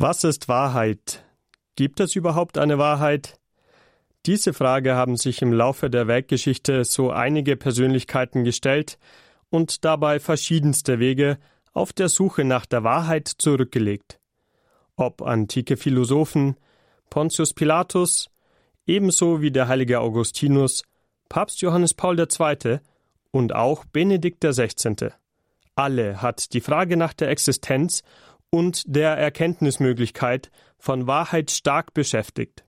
Was ist Wahrheit? Gibt es überhaupt eine Wahrheit? Diese Frage haben sich im Laufe der Weltgeschichte so einige Persönlichkeiten gestellt und dabei verschiedenste Wege auf der Suche nach der Wahrheit zurückgelegt. Ob antike Philosophen, Pontius Pilatus, ebenso wie der heilige Augustinus, Papst Johannes Paul II. und auch Benedikt XVI. Alle hat die Frage nach der Existenz und der Erkenntnismöglichkeit von Wahrheit stark beschäftigt.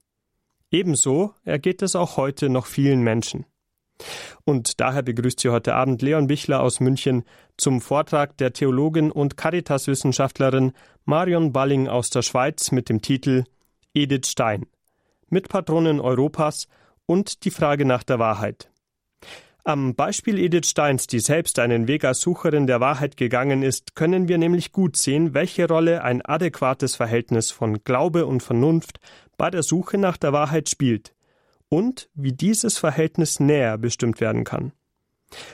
Ebenso ergeht es auch heute noch vielen Menschen. Und daher begrüßt Sie heute Abend Leon Bichler aus München zum Vortrag der Theologin und Caritas-Wissenschaftlerin Marion Balling aus der Schweiz mit dem Titel Edith Stein, Mitpatronin Europas und die Frage nach der Wahrheit. Am Beispiel Edith Steins, die selbst einen Weg als Sucherin der Wahrheit gegangen ist, können wir nämlich gut sehen, welche Rolle ein adäquates Verhältnis von Glaube und Vernunft bei der Suche nach der Wahrheit spielt und wie dieses Verhältnis näher bestimmt werden kann.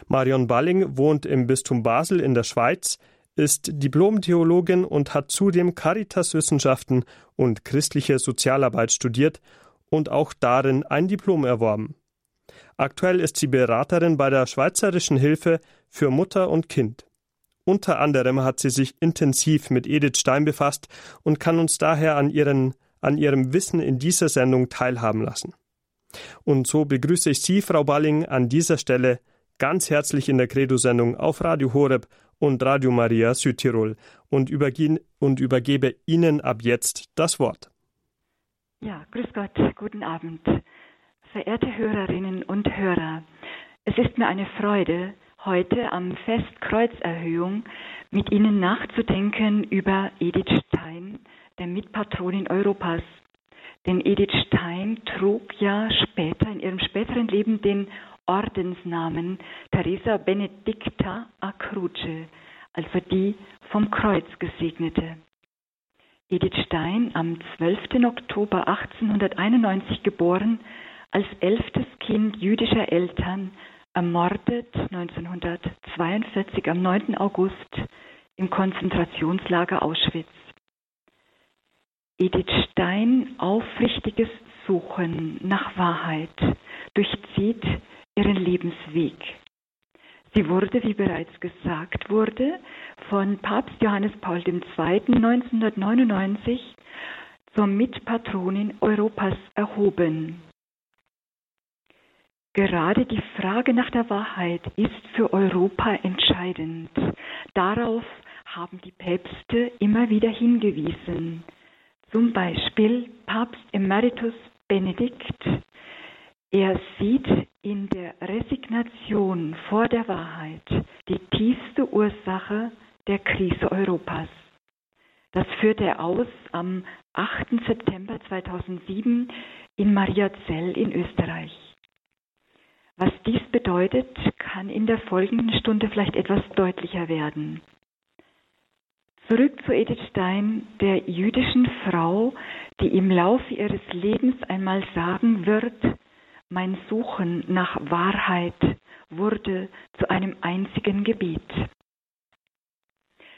Marion Balling wohnt im Bistum Basel in der Schweiz, ist Diplom-Theologin und hat zudem Caritaswissenschaften und christliche Sozialarbeit studiert und auch darin ein Diplom erworben. Aktuell ist sie Beraterin bei der Schweizerischen Hilfe für Mutter und Kind. Unter anderem hat sie sich intensiv mit Edith Stein befasst und kann uns daher an, ihren, an ihrem Wissen in dieser Sendung teilhaben lassen. Und so begrüße ich Sie, Frau Balling, an dieser Stelle ganz herzlich in der Credo-Sendung auf Radio Horeb und Radio Maria Südtirol und, und übergebe Ihnen ab jetzt das Wort. Ja, grüß Gott, guten Abend. Verehrte Hörerinnen und Hörer, es ist mir eine Freude, heute am Fest Kreuzerhöhung mit Ihnen nachzudenken über Edith Stein, der Mitpatronin Europas. Denn Edith Stein trug ja später, in ihrem späteren Leben, den Ordensnamen Teresa Benedicta a Croce, also die vom Kreuz gesegnete. Edith Stein, am 12. Oktober 1891 geboren, als elftes Kind jüdischer Eltern ermordet 1942 am 9. August im Konzentrationslager Auschwitz. Edith Stein aufrichtiges Suchen nach Wahrheit durchzieht ihren Lebensweg. Sie wurde, wie bereits gesagt wurde, von Papst Johannes Paul II. 1999 zur Mitpatronin Europas erhoben. Gerade die Frage nach der Wahrheit ist für Europa entscheidend. Darauf haben die Päpste immer wieder hingewiesen. Zum Beispiel Papst Emeritus Benedikt. Er sieht in der Resignation vor der Wahrheit die tiefste Ursache der Krise Europas. Das führte er aus am 8. September 2007 in Mariazell in Österreich. Was dies bedeutet, kann in der folgenden Stunde vielleicht etwas deutlicher werden. Zurück zu Edith Stein, der jüdischen Frau, die im Laufe ihres Lebens einmal sagen wird, mein Suchen nach Wahrheit wurde zu einem einzigen Gebet.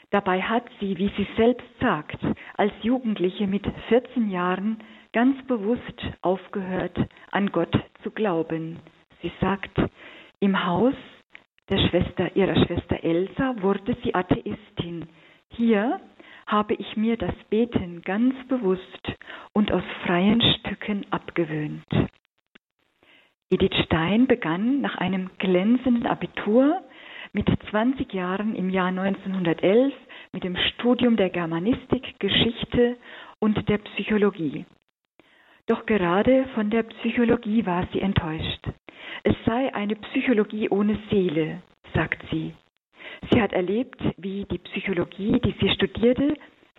Dabei hat sie, wie sie selbst sagt, als Jugendliche mit 14 Jahren ganz bewusst aufgehört, an Gott zu glauben Sie sagt, im Haus der Schwester, ihrer Schwester Elsa wurde sie Atheistin. Hier habe ich mir das Beten ganz bewusst und aus freien Stücken abgewöhnt. Edith Stein begann nach einem glänzenden Abitur mit 20 Jahren im Jahr 1911 mit dem Studium der Germanistik, Geschichte und der Psychologie. Doch gerade von der Psychologie war sie enttäuscht. Es sei eine Psychologie ohne Seele, sagt sie. Sie hat erlebt, wie die Psychologie, die sie studierte,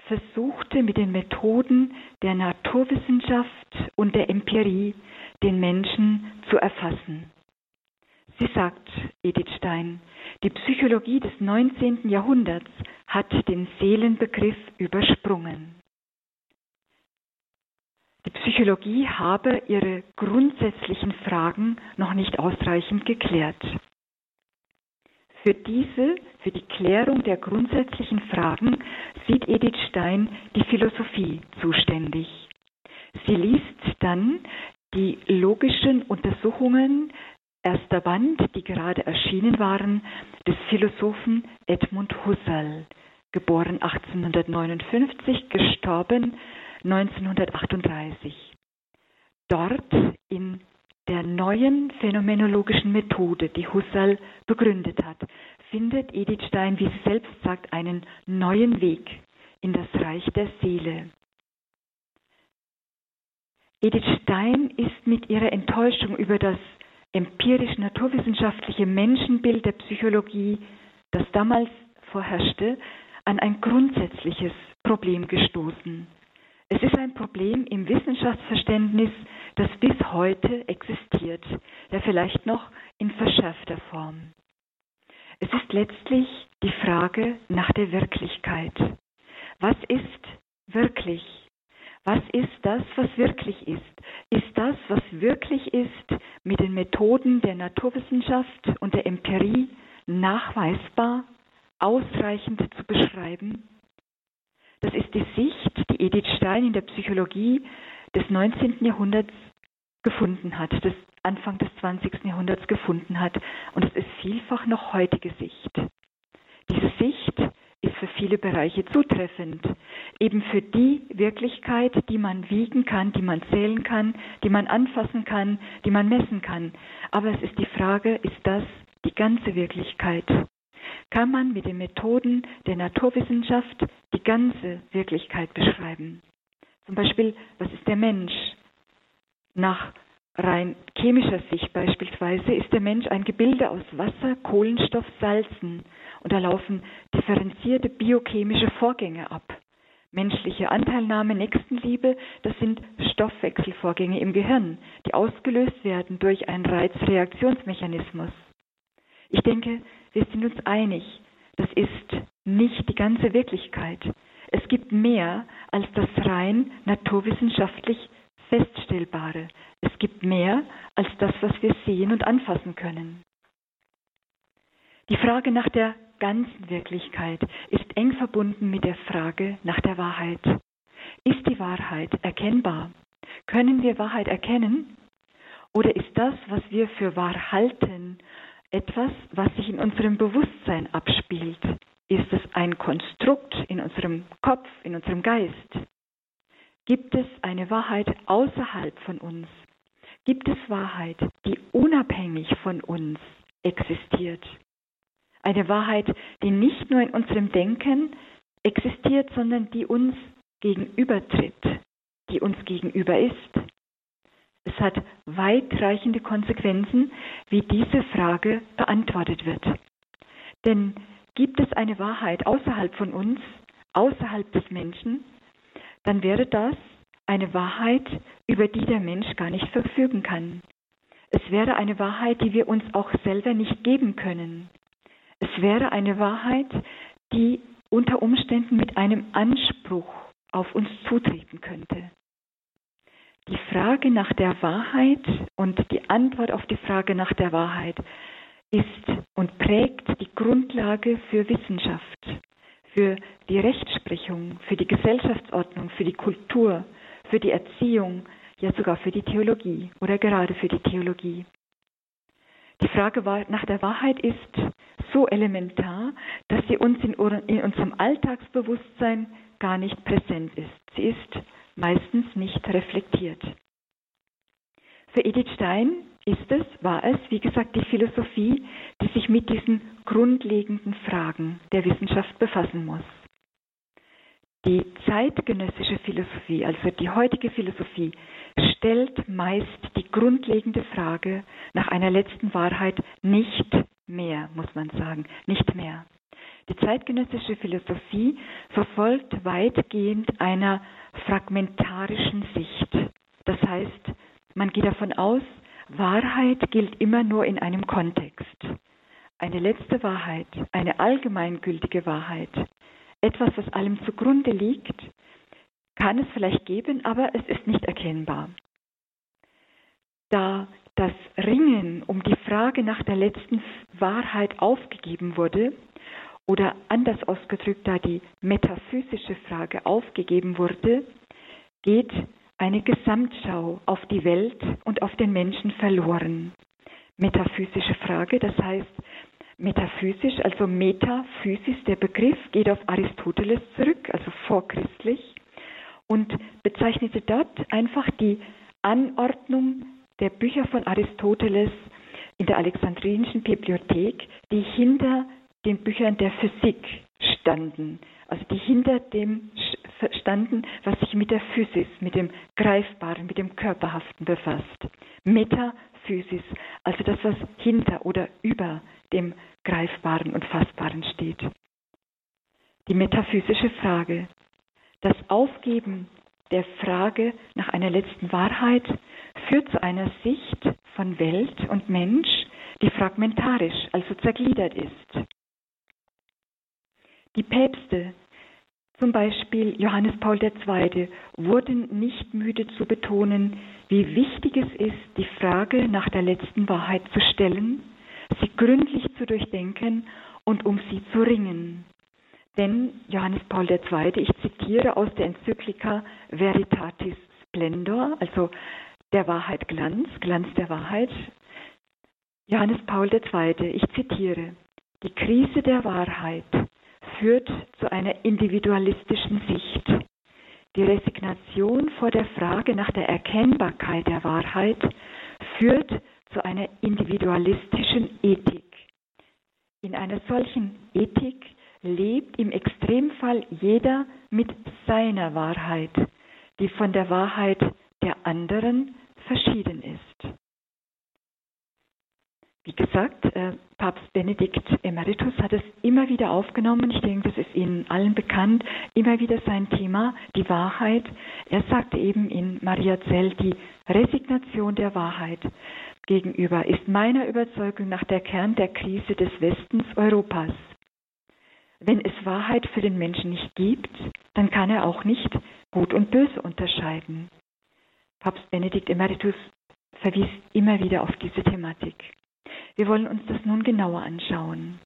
versuchte mit den Methoden der Naturwissenschaft und der Empirie den Menschen zu erfassen. Sie sagt, Edith Stein, die Psychologie des 19. Jahrhunderts hat den Seelenbegriff übersprungen. Die Psychologie habe ihre grundsätzlichen Fragen noch nicht ausreichend geklärt. Für diese, für die Klärung der grundsätzlichen Fragen sieht Edith Stein die Philosophie zuständig. Sie liest dann die logischen Untersuchungen erster Band, die gerade erschienen waren, des Philosophen Edmund Husserl, geboren 1859, gestorben 1938. Dort in der neuen phänomenologischen Methode, die Husserl begründet hat, findet Edith Stein, wie sie selbst sagt, einen neuen Weg in das Reich der Seele. Edith Stein ist mit ihrer Enttäuschung über das empirisch-naturwissenschaftliche Menschenbild der Psychologie, das damals vorherrschte, an ein grundsätzliches Problem gestoßen. Es ist ein Problem im Wissenschaftsverständnis, das bis heute existiert, der vielleicht noch in verschärfter Form. Es ist letztlich die Frage nach der Wirklichkeit. Was ist wirklich? Was ist das, was wirklich ist? Ist das, was wirklich ist, mit den Methoden der Naturwissenschaft und der Empirie nachweisbar, ausreichend zu beschreiben? Das ist die Sicht, die Edith Stein in der Psychologie des 19. Jahrhunderts gefunden hat, des Anfang des 20. Jahrhunderts gefunden hat. Und es ist vielfach noch heutige Sicht. Diese Sicht ist für viele Bereiche zutreffend. Eben für die Wirklichkeit, die man wiegen kann, die man zählen kann, die man anfassen kann, die man messen kann. Aber es ist die Frage, ist das die ganze Wirklichkeit? Kann man mit den Methoden der Naturwissenschaft die ganze Wirklichkeit beschreiben. Zum Beispiel, was ist der Mensch? Nach rein chemischer Sicht beispielsweise ist der Mensch ein Gebilde aus Wasser, Kohlenstoff, Salzen und da laufen differenzierte biochemische Vorgänge ab. Menschliche Anteilnahme, Nächstenliebe, das sind Stoffwechselvorgänge im Gehirn, die ausgelöst werden durch einen Reizreaktionsmechanismus. Ich denke, wir sind uns einig, das ist nicht die ganze Wirklichkeit. Es gibt mehr als das rein naturwissenschaftlich Feststellbare. Es gibt mehr als das, was wir sehen und anfassen können. Die Frage nach der ganzen Wirklichkeit ist eng verbunden mit der Frage nach der Wahrheit. Ist die Wahrheit erkennbar? Können wir Wahrheit erkennen? Oder ist das, was wir für wahr halten etwas, was sich in unserem Bewusstsein abspielt? Ist es ein Konstrukt in unserem Kopf, in unserem Geist? Gibt es eine Wahrheit außerhalb von uns? Gibt es Wahrheit, die unabhängig von uns existiert? Eine Wahrheit, die nicht nur in unserem Denken existiert, sondern die uns gegenübertritt, die uns gegenüber ist. Es hat weitreichende Konsequenzen, wie diese Frage beantwortet wird. Denn gibt es eine Wahrheit außerhalb von uns, außerhalb des Menschen, dann wäre das eine Wahrheit, über die der Mensch gar nicht verfügen kann. Es wäre eine Wahrheit, die wir uns auch selber nicht geben können. Es wäre eine Wahrheit, die unter Umständen mit einem Anspruch auf uns zutreten könnte. Die Frage nach der Wahrheit und die Antwort auf die Frage nach der Wahrheit ist und prägt die Grundlage für Wissenschaft, für die Rechtsprechung, für die Gesellschaftsordnung, für die Kultur, für die Erziehung, ja sogar für die Theologie oder gerade für die Theologie. Die Frage nach der Wahrheit ist so elementar, dass sie uns in, unserem Alltagsbewusstsein gar nicht präsent ist. Sie ist meistens nicht reflektiert. Für Edith Stein ist es, war es, wie gesagt, die Philosophie, die sich mit diesen grundlegenden Fragen der Wissenschaft befassen muss. Die zeitgenössische Philosophie, also die heutige Philosophie, stellt meist die grundlegende Frage nach einer letzten Wahrheit nicht mehr, muss man sagen, nicht mehr. Die zeitgenössische Philosophie verfolgt weitgehend einer fragmentarischen Sicht. Das heißt, man geht davon aus, Wahrheit gilt immer nur in einem Kontext. Eine letzte Wahrheit, eine allgemeingültige Wahrheit, etwas, was allem zugrunde liegt, kann es vielleicht geben, aber es ist nicht erkennbar. Da das Ringen um die Frage nach der letzten Wahrheit aufgegeben wurde, oder anders ausgedrückt, da die metaphysische Frage aufgegeben wurde, geht eine Gesamtschau auf die Welt und auf den Menschen verloren. Metaphysische Frage, das heißt metaphysisch, also Metaphysis, der Begriff geht auf Aristoteles zurück, also vorchristlich, und bezeichnete dort einfach die Anordnung der Bücher von Aristoteles in der Alexandrinischen Bibliothek, die hinter den Büchern der Physik standen, also die hinter dem standen, was sich mit der Physis, mit dem Greifbaren, mit dem Körperhaften befasst. Metaphysis, also das, was hinter oder über dem Greifbaren und Fassbaren steht. Die metaphysische Frage, das Aufgeben der Frage nach einer letzten Wahrheit führt zu einer Sicht von Welt und Mensch, die fragmentarisch, also zergliedert ist. Die Päpste, zum Beispiel Johannes Paul II., wurden nicht müde zu betonen, wie wichtig es ist, die Frage nach der letzten Wahrheit zu stellen, sie gründlich zu durchdenken und um sie zu ringen. Denn Johannes Paul II., ich zitiere aus der Enzyklika Veritatis Splendor, also der Wahrheit Glanz, Glanz der Wahrheit. Johannes Paul II., ich zitiere, die Krise der Wahrheit führt zu einer individualistischen Sicht. Die Resignation vor der Frage nach der Erkennbarkeit der Wahrheit führt zu einer individualistischen Ethik. In einer solchen Ethik lebt im Extremfall jeder mit seiner Wahrheit, die von der Wahrheit der anderen verschieden ist. Wie gesagt, äh, Papst Benedikt Emeritus hat es immer wieder aufgenommen. Ich denke, das ist Ihnen allen bekannt. Immer wieder sein Thema, die Wahrheit. Er sagte eben in Maria Zell, die Resignation der Wahrheit gegenüber ist meiner Überzeugung nach der Kern der Krise des Westens Europas. Wenn es Wahrheit für den Menschen nicht gibt, dann kann er auch nicht Gut und Böse unterscheiden. Papst Benedikt Emeritus verwies immer wieder auf diese Thematik. Wir wollen uns das nun genauer anschauen.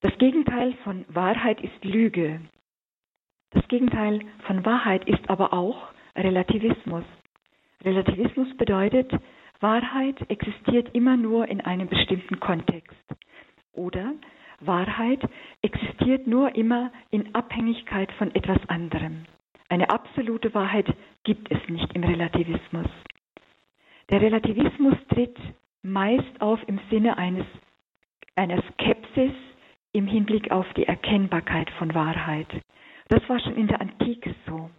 Das Gegenteil von Wahrheit ist Lüge. Das Gegenteil von Wahrheit ist aber auch Relativismus. Relativismus bedeutet, Wahrheit existiert immer nur in einem bestimmten Kontext. Oder Wahrheit existiert nur immer in Abhängigkeit von etwas anderem. Eine absolute Wahrheit gibt es nicht im Relativismus. Der Relativismus tritt meist auf im Sinne eines, einer Skepsis im Hinblick auf die Erkennbarkeit von Wahrheit. Das war schon in der Antike so.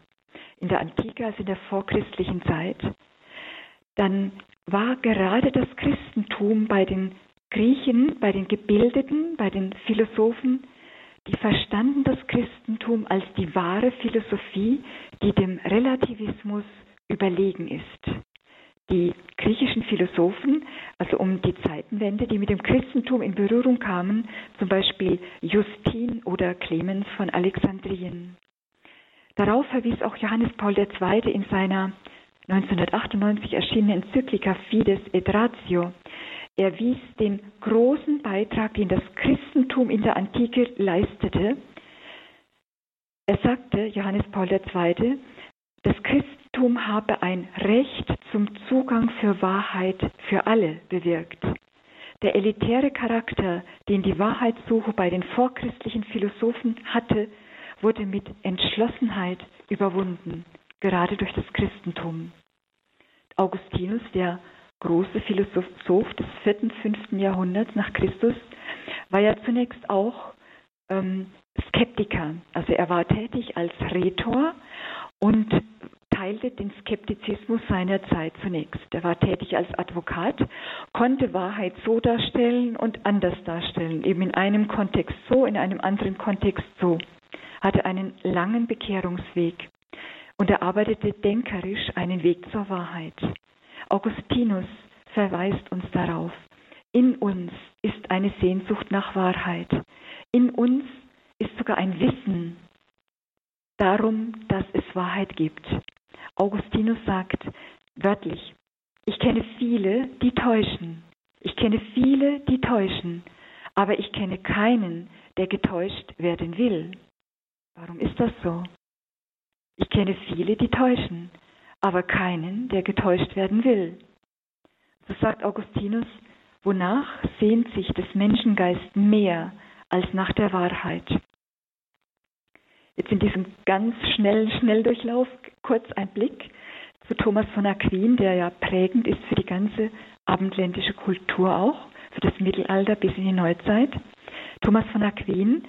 In der Antike, also in der vorchristlichen Zeit, dann war gerade das Christentum bei den Griechen, bei den Gebildeten, bei den Philosophen, die verstanden das Christentum als die wahre Philosophie, die dem Relativismus überlegen ist die griechischen Philosophen, also um die Zeitenwende, die mit dem Christentum in Berührung kamen, zum Beispiel Justin oder Clemens von Alexandrien. Darauf verwies auch Johannes Paul II. in seiner 1998 erschienenen Enzyklika Fides et Ratio. Er wies den großen Beitrag, den das Christentum in der Antike leistete. Er sagte, Johannes Paul II., das Christentum habe ein Recht zum Zugang für Wahrheit für alle bewirkt. Der elitäre Charakter, den die Wahrheitssuche bei den vorchristlichen Philosophen hatte, wurde mit Entschlossenheit überwunden, gerade durch das Christentum. Augustinus, der große Philosoph des vierten, fünften Jahrhunderts nach Christus, war ja zunächst auch ähm, Skeptiker. Also er war tätig als Rhetor und teilte den Skeptizismus seiner Zeit zunächst. Er war tätig als Advokat, konnte Wahrheit so darstellen und anders darstellen, eben in einem Kontext so, in einem anderen Kontext so, hatte einen langen Bekehrungsweg und erarbeitete denkerisch einen Weg zur Wahrheit. Augustinus verweist uns darauf. In uns ist eine Sehnsucht nach Wahrheit. In uns ist sogar ein Wissen darum, dass es Wahrheit gibt. Augustinus sagt wörtlich, Ich kenne viele, die täuschen. Ich kenne viele, die täuschen. Aber ich kenne keinen, der getäuscht werden will. Warum ist das so? Ich kenne viele, die täuschen, aber keinen, der getäuscht werden will. So sagt Augustinus, wonach sehnt sich des Menschengeist mehr als nach der Wahrheit. Jetzt in diesem ganz schnellen Schnelldurchlauf kurz ein Blick zu Thomas von Aquin, der ja prägend ist für die ganze abendländische Kultur auch, für das Mittelalter bis in die Neuzeit. Thomas von Aquin,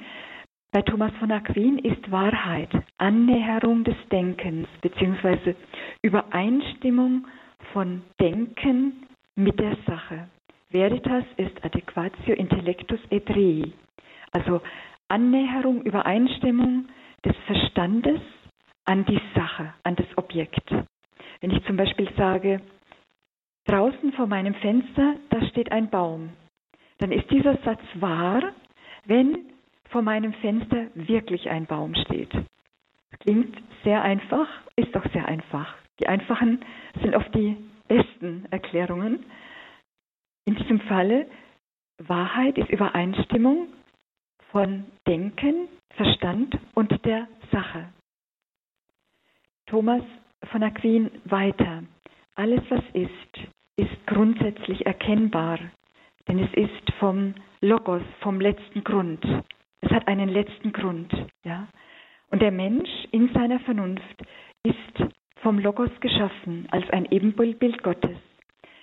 bei Thomas von Aquin ist Wahrheit Annäherung des Denkens bzw. Übereinstimmung von Denken mit der Sache. Veritas ist adequatio intellectus et rei. Also Annäherung, Übereinstimmung des Verstandes an die Sache, an das Objekt. Wenn ich zum Beispiel sage, draußen vor meinem Fenster, da steht ein Baum, dann ist dieser Satz wahr, wenn vor meinem Fenster wirklich ein Baum steht. Klingt sehr einfach, ist doch sehr einfach. Die einfachen sind oft die besten Erklärungen. In diesem Falle, Wahrheit ist Übereinstimmung von Denken, Verstand und der Sache. Thomas von Aquin weiter. Alles, was ist, ist grundsätzlich erkennbar, denn es ist vom Logos, vom letzten Grund. Es hat einen letzten Grund, ja. Und der Mensch in seiner Vernunft ist vom Logos geschaffen als ein Ebenbild Gottes.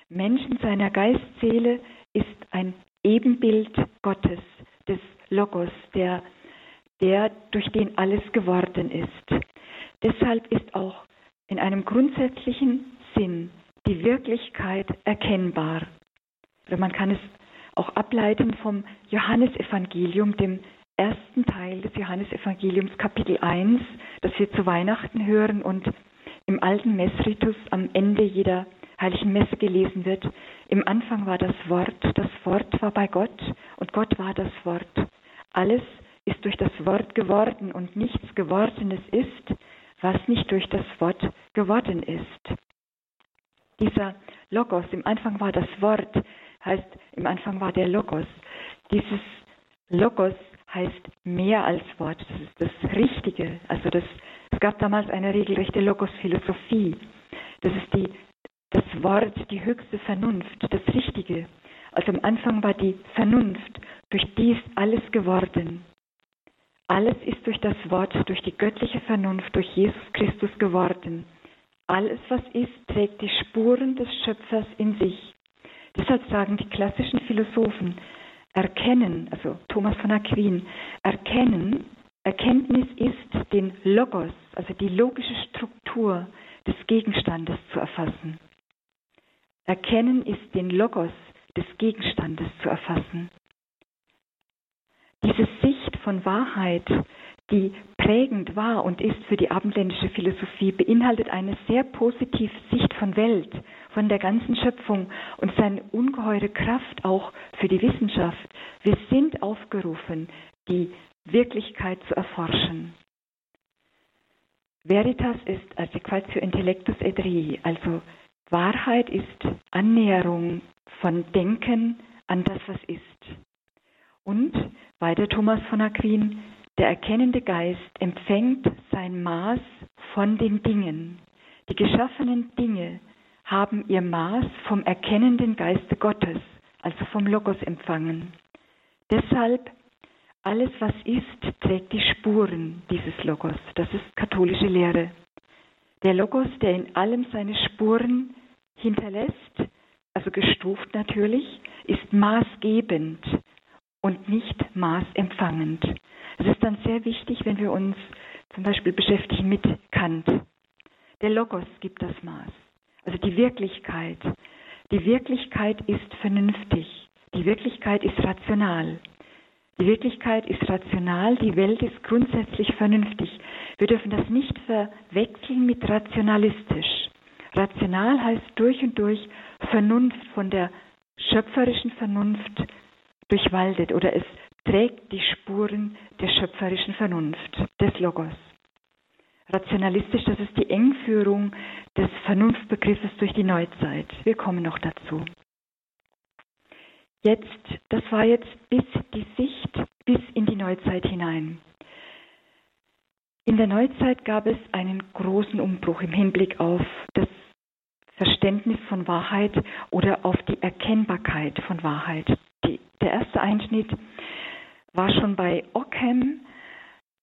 Mensch in seiner Geistseele ist ein Ebenbild Gottes, des Logos, der, der durch den alles geworden ist. Deshalb ist auch in einem grundsätzlichen Sinn die Wirklichkeit erkennbar. Oder man kann es auch ableiten vom Johannesevangelium, dem ersten Teil des Johannesevangeliums, Kapitel 1, das wir zu Weihnachten hören und im alten Messritus am Ende jeder heiligen Messe gelesen wird. Im Anfang war das Wort, das Wort war bei Gott und Gott war das Wort. Alles ist durch das Wort geworden und nichts Gewordenes ist, was nicht durch das Wort geworden ist. Dieser Logos, im Anfang war das Wort, heißt, im Anfang war der Logos. Dieses Logos heißt mehr als Wort, das ist das Richtige. Also das, es gab damals eine regelrechte Logos-Philosophie. Das ist die, das Wort, die höchste Vernunft, das Richtige. Also am Anfang war die Vernunft, durch die ist alles geworden. Alles ist durch das Wort, durch die göttliche Vernunft, durch Jesus Christus geworden. Alles, was ist, trägt die Spuren des Schöpfers in sich. Deshalb sagen die klassischen Philosophen, erkennen, also Thomas von Aquin, erkennen, Erkenntnis ist, den Logos, also die logische Struktur des Gegenstandes zu erfassen. Erkennen ist, den Logos des Gegenstandes zu erfassen. Diese Sicht von Wahrheit, die prägend war und ist für die abendländische Philosophie, beinhaltet eine sehr positive Sicht von Welt, von der ganzen Schöpfung und seine ungeheure Kraft auch für die Wissenschaft. Wir sind aufgerufen, die Wirklichkeit zu erforschen. Veritas ist Adsequatio intellectus et rei, also Wahrheit ist Annäherung von Denken an das, was ist. Und weiter Thomas von Aquin, der erkennende Geist empfängt sein Maß von den Dingen. Die geschaffenen Dinge haben ihr Maß vom erkennenden Geiste Gottes, also vom Logos empfangen. Deshalb alles, was ist, trägt die Spuren dieses Logos. Das ist katholische Lehre. Der Logos, der in allem seine Spuren hinterlässt, also gestuft natürlich, ist maßgebend und nicht maßempfangend. Es ist dann sehr wichtig, wenn wir uns zum Beispiel beschäftigen mit Kant. Der Logos gibt das Maß, also die Wirklichkeit. Die Wirklichkeit ist vernünftig, die Wirklichkeit ist rational. Die Wirklichkeit ist rational, die Welt ist grundsätzlich vernünftig. Wir dürfen das nicht verwechseln mit rationalistisch. Rational heißt durch und durch Vernunft von der schöpferischen Vernunft durchwaldet oder es trägt die Spuren der schöpferischen Vernunft, des Logos. Rationalistisch, das ist die Engführung des Vernunftbegriffes durch die Neuzeit. Wir kommen noch dazu. Jetzt, das war jetzt bis die Sicht bis in die Neuzeit hinein. In der Neuzeit gab es einen großen Umbruch im Hinblick auf das Verständnis von Wahrheit oder auf die Erkennbarkeit von Wahrheit. Die, der erste Einschnitt war schon bei Ockham,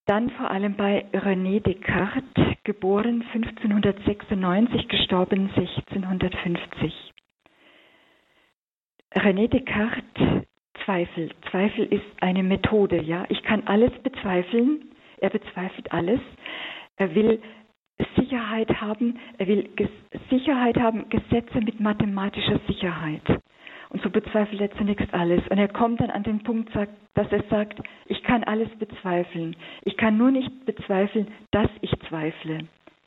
dann vor allem bei René Descartes, geboren 1596, gestorben 1650. René Descartes Zweifel. Zweifel ist eine Methode, ja. Ich kann alles bezweifeln. Er bezweifelt alles. Er will Sicherheit haben. Er will Sicherheit haben, Gesetze mit mathematischer Sicherheit. Und so bezweifelt er zunächst alles. Und er kommt dann an den Punkt, dass er sagt, ich kann alles bezweifeln. Ich kann nur nicht bezweifeln, dass ich zweifle.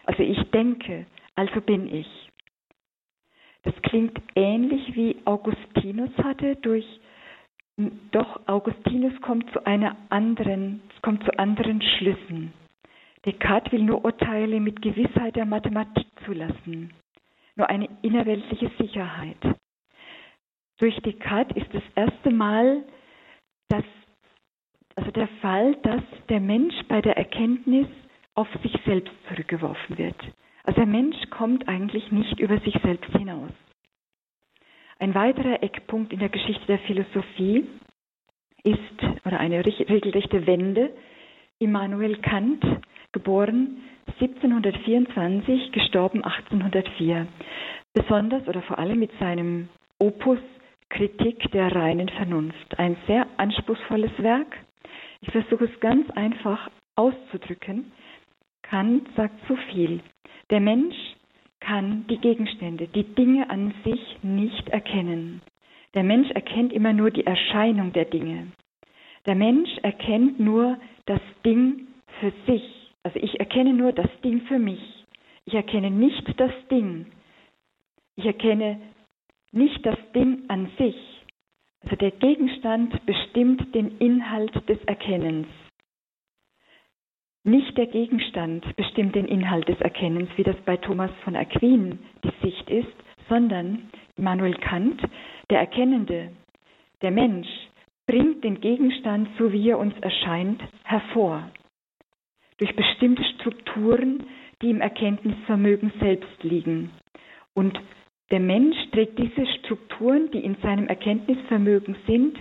Also ich denke, also bin ich. Das klingt ähnlich wie Augustinus hatte durch doch Augustinus kommt zu einer anderen, kommt zu anderen Schlüssen. Descartes will nur Urteile mit Gewissheit der Mathematik zulassen, nur eine innerweltliche Sicherheit. Durch Descartes ist das erste Mal das, also der Fall, dass der Mensch bei der Erkenntnis auf sich selbst zurückgeworfen wird. Also der Mensch kommt eigentlich nicht über sich selbst hinaus. Ein weiterer Eckpunkt in der Geschichte der Philosophie ist, oder eine regelrechte Wende, Immanuel Kant, geboren 1724, gestorben 1804. Besonders oder vor allem mit seinem Opus Kritik der reinen Vernunft. Ein sehr anspruchsvolles Werk. Ich versuche es ganz einfach auszudrücken. Kant sagt so viel. Der Mensch kann die Gegenstände, die Dinge an sich nicht erkennen. Der Mensch erkennt immer nur die Erscheinung der Dinge. Der Mensch erkennt nur das Ding für sich. Also ich erkenne nur das Ding für mich. Ich erkenne nicht das Ding. Ich erkenne nicht das Ding an sich. Also der Gegenstand bestimmt den Inhalt des Erkennens. Nicht der Gegenstand bestimmt den Inhalt des Erkennens, wie das bei Thomas von Aquin die Sicht ist, sondern Immanuel Kant, der Erkennende, der Mensch, bringt den Gegenstand, so wie er uns erscheint, hervor. Durch bestimmte Strukturen, die im Erkenntnisvermögen selbst liegen. Und der Mensch trägt diese Strukturen, die in seinem Erkenntnisvermögen sind,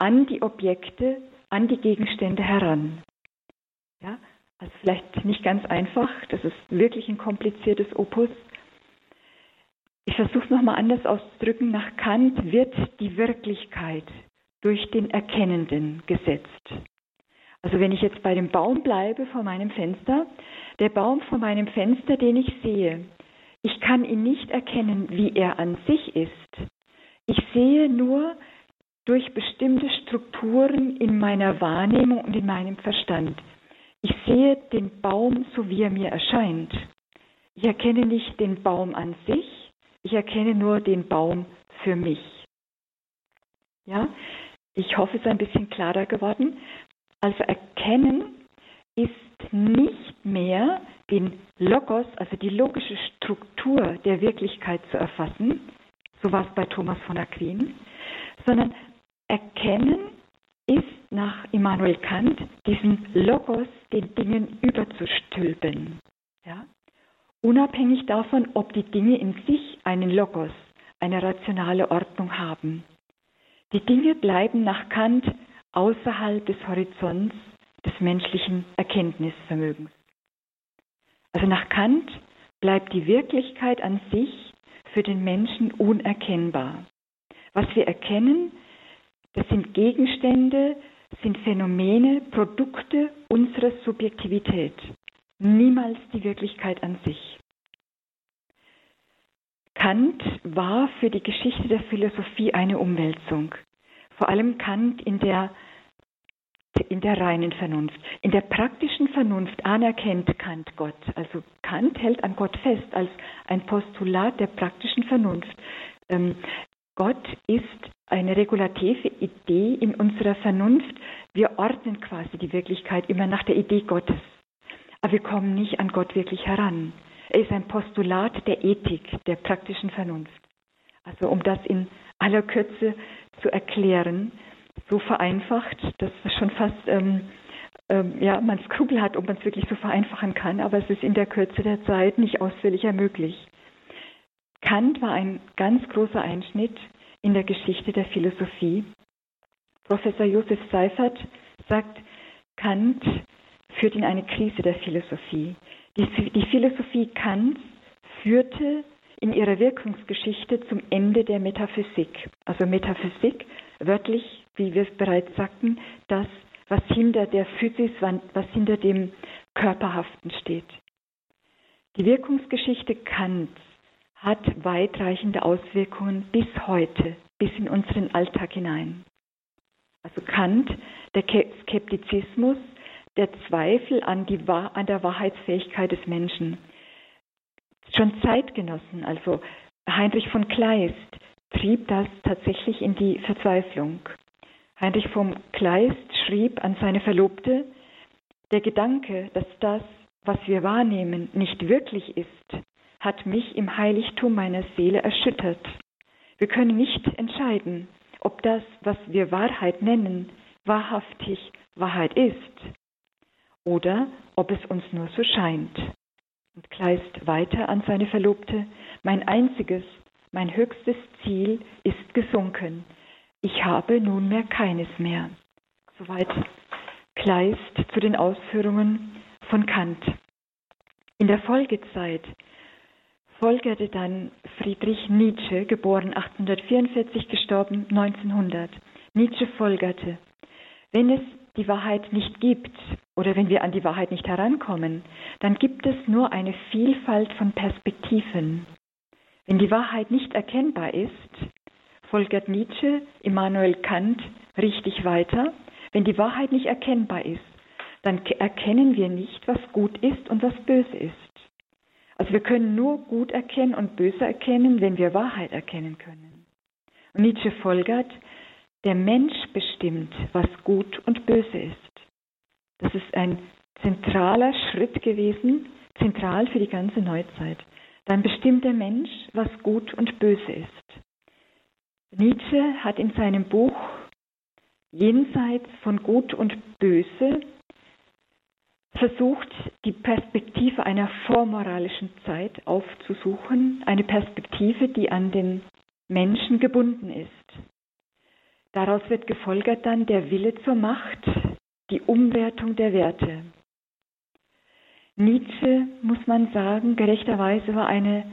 an die Objekte, an die Gegenstände heran. Ja? Also vielleicht nicht ganz einfach, das ist wirklich ein kompliziertes Opus. Ich versuche es nochmal anders auszudrücken. Nach Kant wird die Wirklichkeit durch den Erkennenden gesetzt. Also wenn ich jetzt bei dem Baum bleibe vor meinem Fenster, der Baum vor meinem Fenster, den ich sehe, ich kann ihn nicht erkennen, wie er an sich ist. Ich sehe nur durch bestimmte Strukturen in meiner Wahrnehmung und in meinem Verstand. Ich sehe den Baum so, wie er mir erscheint. Ich erkenne nicht den Baum an sich, ich erkenne nur den Baum für mich. Ja, ich hoffe, es ist ein bisschen klarer geworden. Also erkennen ist nicht mehr den Logos, also die logische Struktur der Wirklichkeit zu erfassen, so war es bei Thomas von Aquin, sondern erkennen ist nach Immanuel Kant diesen Logos den Dingen überzustülpen. Ja? Unabhängig davon, ob die Dinge in sich einen Logos, eine rationale Ordnung haben. Die Dinge bleiben nach Kant außerhalb des Horizonts des menschlichen Erkenntnisvermögens. Also nach Kant bleibt die Wirklichkeit an sich für den Menschen unerkennbar. Was wir erkennen, das sind Gegenstände, sind Phänomene, Produkte unserer Subjektivität, niemals die Wirklichkeit an sich. Kant war für die Geschichte der Philosophie eine Umwälzung. Vor allem Kant in der, in der reinen Vernunft. In der praktischen Vernunft anerkennt Kant Gott. Also Kant hält an Gott fest als ein Postulat der praktischen Vernunft. Gott ist eine regulative Idee in unserer Vernunft. Wir ordnen quasi die Wirklichkeit immer nach der Idee Gottes. Aber wir kommen nicht an Gott wirklich heran. Er ist ein Postulat der Ethik, der praktischen Vernunft. Also um das in aller Kürze zu erklären, so vereinfacht, dass schon fast ähm, ähm, ja, man Skrupel hat, ob man es wirklich so vereinfachen kann, aber es ist in der Kürze der Zeit nicht ausführlicher möglich. Kant war ein ganz großer Einschnitt in der Geschichte der Philosophie. Professor Josef Seifert sagt, Kant führt in eine Krise der Philosophie. Die, die Philosophie Kants führte in ihrer Wirkungsgeschichte zum Ende der Metaphysik. Also Metaphysik, wörtlich, wie wir es bereits sagten, das, was hinter der Physis, was hinter dem Körperhaften steht. Die Wirkungsgeschichte Kants hat weitreichende Auswirkungen bis heute, bis in unseren Alltag hinein. Also Kant, der Skeptizismus, der Zweifel an, die, an der Wahrheitsfähigkeit des Menschen. Schon Zeitgenossen, also Heinrich von Kleist, trieb das tatsächlich in die Verzweiflung. Heinrich von Kleist schrieb an seine Verlobte, der Gedanke, dass das, was wir wahrnehmen, nicht wirklich ist, hat mich im Heiligtum meiner Seele erschüttert. Wir können nicht entscheiden, ob das, was wir Wahrheit nennen, wahrhaftig Wahrheit ist oder ob es uns nur so scheint. Und Kleist weiter an seine Verlobte, mein einziges, mein höchstes Ziel ist gesunken. Ich habe nunmehr keines mehr. Soweit Kleist zu den Ausführungen von Kant. In der Folgezeit folgerte dann Friedrich Nietzsche, geboren 1844, gestorben 1900. Nietzsche folgerte, wenn es die Wahrheit nicht gibt oder wenn wir an die Wahrheit nicht herankommen, dann gibt es nur eine Vielfalt von Perspektiven. Wenn die Wahrheit nicht erkennbar ist, folgert Nietzsche Immanuel Kant richtig weiter. Wenn die Wahrheit nicht erkennbar ist, dann erkennen wir nicht, was gut ist und was böse ist. Also wir können nur gut erkennen und böse erkennen, wenn wir Wahrheit erkennen können. Und Nietzsche folgert, der Mensch bestimmt, was gut und böse ist. Das ist ein zentraler Schritt gewesen, zentral für die ganze Neuzeit. Dann bestimmt der Mensch, was gut und böse ist. Nietzsche hat in seinem Buch Jenseits von Gut und Böse versucht, die Perspektive einer vormoralischen Zeit aufzusuchen, eine Perspektive, die an den Menschen gebunden ist. Daraus wird gefolgert dann der Wille zur Macht, die Umwertung der Werte. Nietzsche, muss man sagen, gerechterweise war eine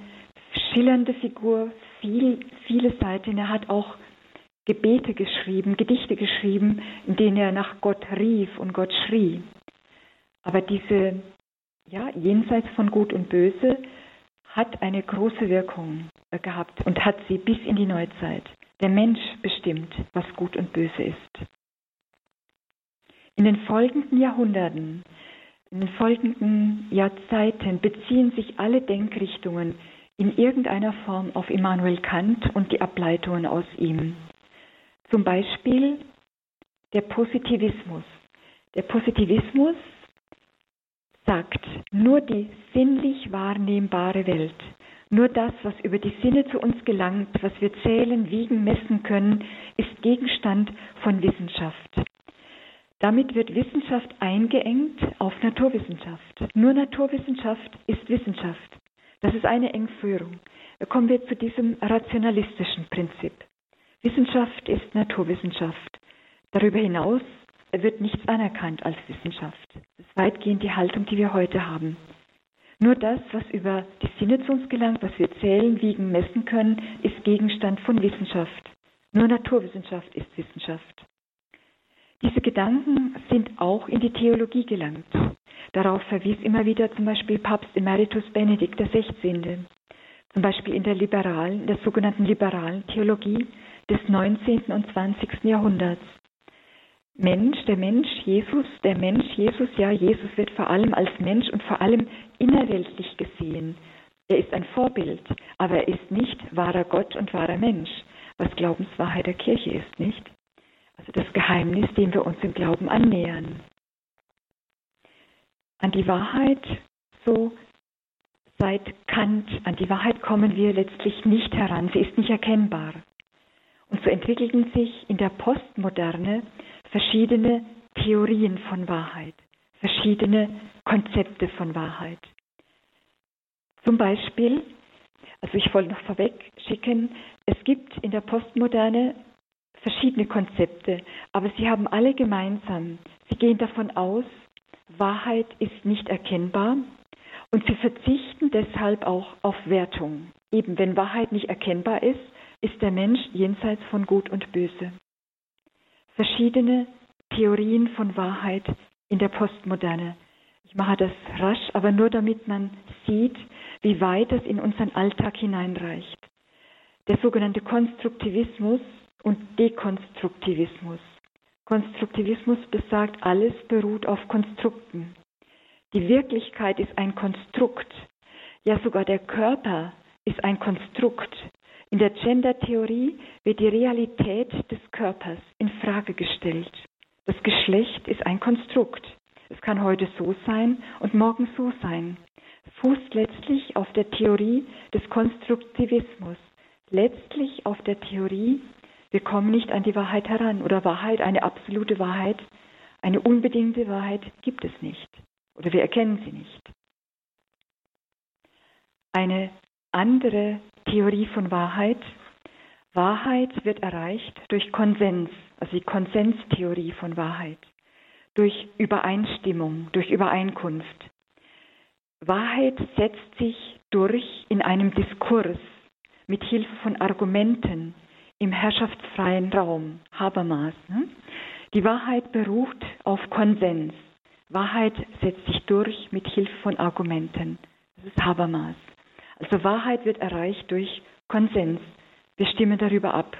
schillernde Figur, viel, viele Seiten. Er hat auch Gebete geschrieben, Gedichte geschrieben, in denen er nach Gott rief und Gott schrie. Aber diese, ja, jenseits von Gut und Böse hat eine große Wirkung gehabt und hat sie bis in die Neuzeit. Der Mensch bestimmt, was gut und böse ist. In den folgenden Jahrhunderten, in den folgenden Jahrzehnten beziehen sich alle Denkrichtungen in irgendeiner Form auf Immanuel Kant und die Ableitungen aus ihm. Zum Beispiel der Positivismus. Der Positivismus sagt, nur die sinnlich wahrnehmbare Welt, nur das, was über die Sinne zu uns gelangt, was wir zählen, wiegen, messen können, ist Gegenstand von Wissenschaft. Damit wird Wissenschaft eingeengt auf Naturwissenschaft. Nur Naturwissenschaft ist Wissenschaft. Das ist eine Engführung. Kommen wir zu diesem rationalistischen Prinzip. Wissenschaft ist Naturwissenschaft. Darüber hinaus wird nichts anerkannt als Wissenschaft. Das ist weitgehend die Haltung, die wir heute haben. Nur das, was über die Sinne zu uns gelangt, was wir zählen, wiegen, messen können, ist Gegenstand von Wissenschaft. Nur Naturwissenschaft ist Wissenschaft. Diese Gedanken sind auch in die Theologie gelangt. Darauf verwies immer wieder zum Beispiel Papst Emeritus Benedikt XVI. Zum Beispiel in der liberalen, der sogenannten liberalen Theologie des 19. und 20. Jahrhunderts. Mensch, der Mensch Jesus, der Mensch Jesus, ja, Jesus wird vor allem als Mensch und vor allem innerweltlich gesehen. Er ist ein Vorbild, aber er ist nicht wahrer Gott und wahrer Mensch, was Glaubenswahrheit der Kirche ist, nicht? Also das Geheimnis, dem wir uns im Glauben annähern. An die Wahrheit, so seit Kant. An die Wahrheit kommen wir letztlich nicht heran. Sie ist nicht erkennbar. Und so entwickelten sich in der Postmoderne verschiedene Theorien von Wahrheit, verschiedene Konzepte von Wahrheit. Zum Beispiel, also ich wollte noch vorweg schicken, es gibt in der Postmoderne verschiedene Konzepte, aber sie haben alle gemeinsam. Sie gehen davon aus, Wahrheit ist nicht erkennbar und sie verzichten deshalb auch auf Wertung. Eben wenn Wahrheit nicht erkennbar ist, ist der Mensch jenseits von Gut und Böse. Verschiedene Theorien von Wahrheit in der Postmoderne. Ich mache das rasch, aber nur damit man sieht, wie weit es in unseren Alltag hineinreicht. Der sogenannte Konstruktivismus und Dekonstruktivismus. Konstruktivismus besagt, alles beruht auf Konstrukten. Die Wirklichkeit ist ein Konstrukt. Ja, sogar der Körper ist ein Konstrukt. In der Gender-Theorie wird die Realität des Körpers in Frage gestellt. Das Geschlecht ist ein Konstrukt. Es kann heute so sein und morgen so sein. Fußt letztlich auf der Theorie des Konstruktivismus, letztlich auf der Theorie wir kommen nicht an die Wahrheit heran. Oder Wahrheit, eine absolute Wahrheit, eine unbedingte Wahrheit gibt es nicht. Oder wir erkennen sie nicht. Eine andere Theorie von Wahrheit. Wahrheit wird erreicht durch Konsens, also die Konsenstheorie von Wahrheit, durch Übereinstimmung, durch Übereinkunft. Wahrheit setzt sich durch in einem Diskurs mit Hilfe von Argumenten, im herrschaftsfreien Raum, Habermas. Ne? Die Wahrheit beruht auf Konsens. Wahrheit setzt sich durch mit Hilfe von Argumenten. Das ist Habermas. Also Wahrheit wird erreicht durch Konsens. Wir stimmen darüber ab.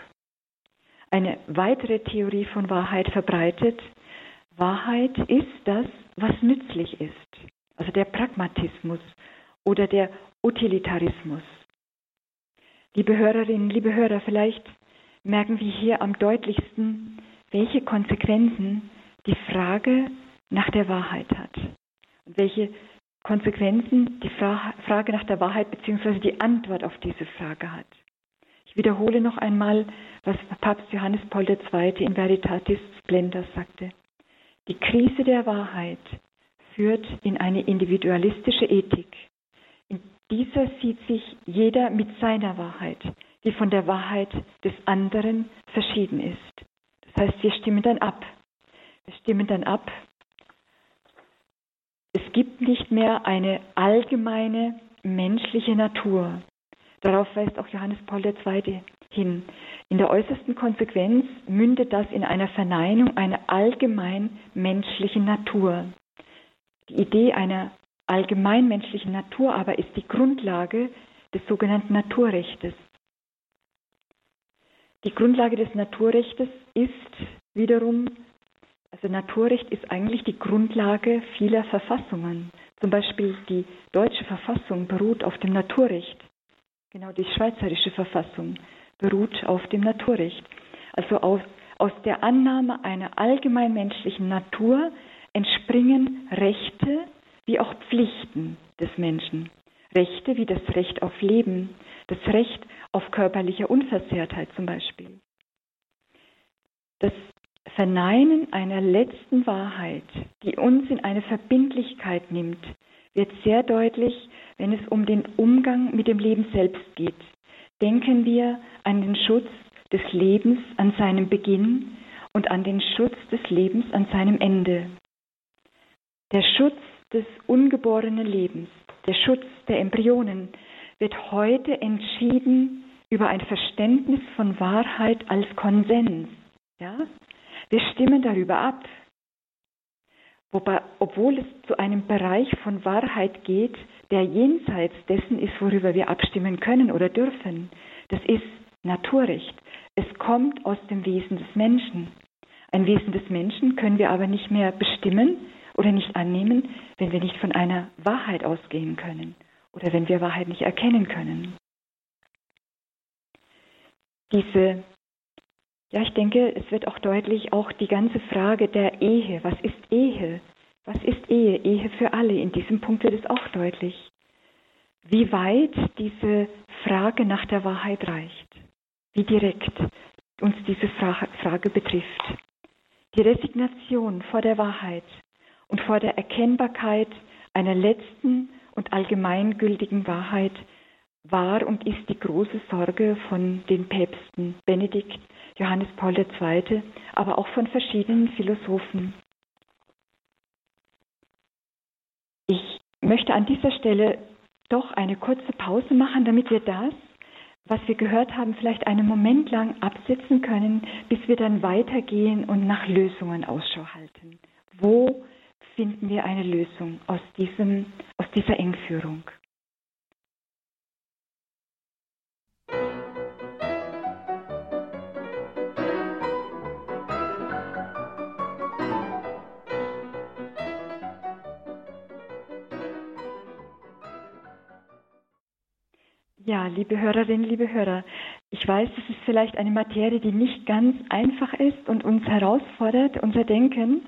Eine weitere Theorie von Wahrheit verbreitet, Wahrheit ist das, was nützlich ist. Also der Pragmatismus oder der Utilitarismus. Liebe Hörerinnen, liebe Hörer, vielleicht merken wir hier am deutlichsten, welche Konsequenzen die Frage nach der Wahrheit hat und welche Konsequenzen die Frage nach der Wahrheit bzw. die Antwort auf diese Frage hat. Ich wiederhole noch einmal, was Papst Johannes Paul II. in Veritatis Splendor sagte. Die Krise der Wahrheit führt in eine individualistische Ethik. In dieser sieht sich jeder mit seiner Wahrheit, die von der Wahrheit des anderen verschieden ist. Das heißt, wir stimmen dann ab. Wir stimmen dann ab. Es gibt nicht mehr eine allgemeine menschliche Natur. Darauf weist auch Johannes Paul II. hin. In der äußersten Konsequenz mündet das in einer Verneinung einer allgemein menschlichen Natur. Die Idee einer allgemein menschlichen Natur aber ist die Grundlage des sogenannten Naturrechtes. Die Grundlage des Naturrechtes ist wiederum, also Naturrecht ist eigentlich die Grundlage vieler Verfassungen. Zum Beispiel die deutsche Verfassung beruht auf dem Naturrecht. Genau die schweizerische Verfassung beruht auf dem Naturrecht. Also aus, aus der Annahme einer allgemeinmenschlichen Natur entspringen Rechte wie auch Pflichten des Menschen. Rechte wie das Recht auf Leben, das Recht auf körperliche Unversehrtheit zum Beispiel. Das Verneinen einer letzten Wahrheit, die uns in eine Verbindlichkeit nimmt, wird sehr deutlich, wenn es um den Umgang mit dem Leben selbst geht. Denken wir an den Schutz des Lebens an seinem Beginn und an den Schutz des Lebens an seinem Ende. Der Schutz des ungeborenen Lebens, der Schutz der Embryonen, wird heute entschieden über ein Verständnis von Wahrheit als Konsens. Ja? Wir stimmen darüber ab. Wobei, obwohl es zu einem Bereich von Wahrheit geht, der jenseits dessen ist, worüber wir abstimmen können oder dürfen. Das ist Naturrecht. Es kommt aus dem Wesen des Menschen. Ein Wesen des Menschen können wir aber nicht mehr bestimmen oder nicht annehmen, wenn wir nicht von einer Wahrheit ausgehen können oder wenn wir Wahrheit nicht erkennen können. Diese, ja, ich denke, es wird auch deutlich, auch die ganze Frage der Ehe. Was ist Ehe? Was ist Ehe? Ehe für alle. In diesem Punkt wird es auch deutlich. wie weit diese Frage nach der Wahrheit reicht, wie direkt uns diese Frage betrifft. Die Resignation vor der Wahrheit und vor der Erkennbarkeit einer letzten und allgemeingültigen Wahrheit war und ist die große Sorge von den Päpsten Benedikt, Johannes Paul II., aber auch von verschiedenen Philosophen. Ich möchte an dieser Stelle doch eine kurze Pause machen, damit wir das, was wir gehört haben, vielleicht einen Moment lang absetzen können, bis wir dann weitergehen und nach Lösungen Ausschau halten. Wo finden wir eine Lösung aus, diesem, aus dieser Engführung? Ja, liebe Hörerinnen, liebe Hörer, ich weiß, es ist vielleicht eine Materie, die nicht ganz einfach ist und uns herausfordert, unser Denken,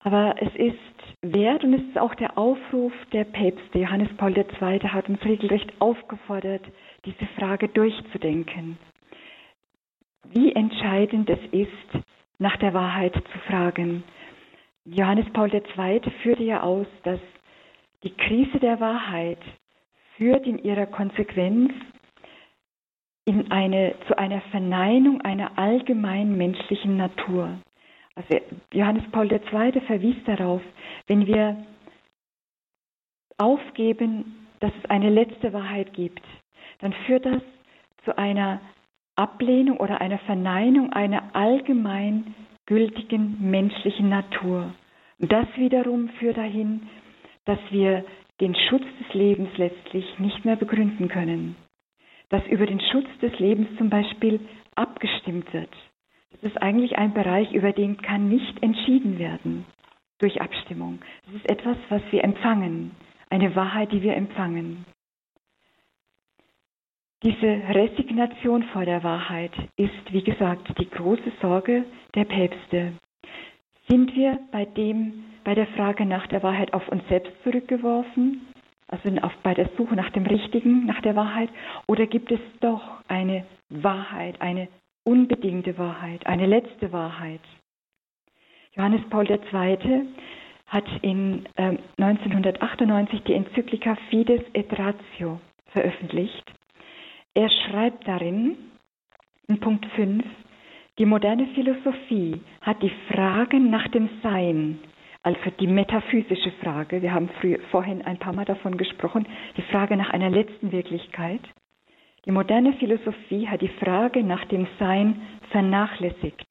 aber es ist wert und es ist auch der Aufruf der Päpste. Johannes Paul II. hat uns regelrecht aufgefordert, diese Frage durchzudenken. Wie entscheidend es ist, nach der Wahrheit zu fragen. Johannes Paul II. führte ja aus, dass die Krise der Wahrheit führt in ihrer Konsequenz in eine, zu einer Verneinung einer allgemein menschlichen Natur. Also Johannes Paul II. verwies darauf, wenn wir aufgeben, dass es eine letzte Wahrheit gibt, dann führt das zu einer Ablehnung oder einer Verneinung einer allgemein gültigen menschlichen Natur. Und das wiederum führt dahin, dass wir den Schutz des Lebens letztlich nicht mehr begründen können. Dass über den Schutz des Lebens zum Beispiel abgestimmt wird. Das ist eigentlich ein Bereich, über den kann nicht entschieden werden durch Abstimmung. Das ist etwas, was wir empfangen, eine Wahrheit, die wir empfangen. Diese Resignation vor der Wahrheit ist, wie gesagt, die große Sorge der Päpste. Sind wir bei dem bei der Frage nach der Wahrheit auf uns selbst zurückgeworfen, also bei der Suche nach dem Richtigen, nach der Wahrheit, oder gibt es doch eine Wahrheit, eine unbedingte Wahrheit, eine letzte Wahrheit? Johannes Paul II. hat in äh, 1998 die Enzyklika Fides et Ratio veröffentlicht. Er schreibt darin, in Punkt 5, die moderne Philosophie hat die Fragen nach dem Sein also die metaphysische Frage, wir haben früh, vorhin ein paar Mal davon gesprochen, die Frage nach einer letzten Wirklichkeit. Die moderne Philosophie hat die Frage nach dem Sein vernachlässigt.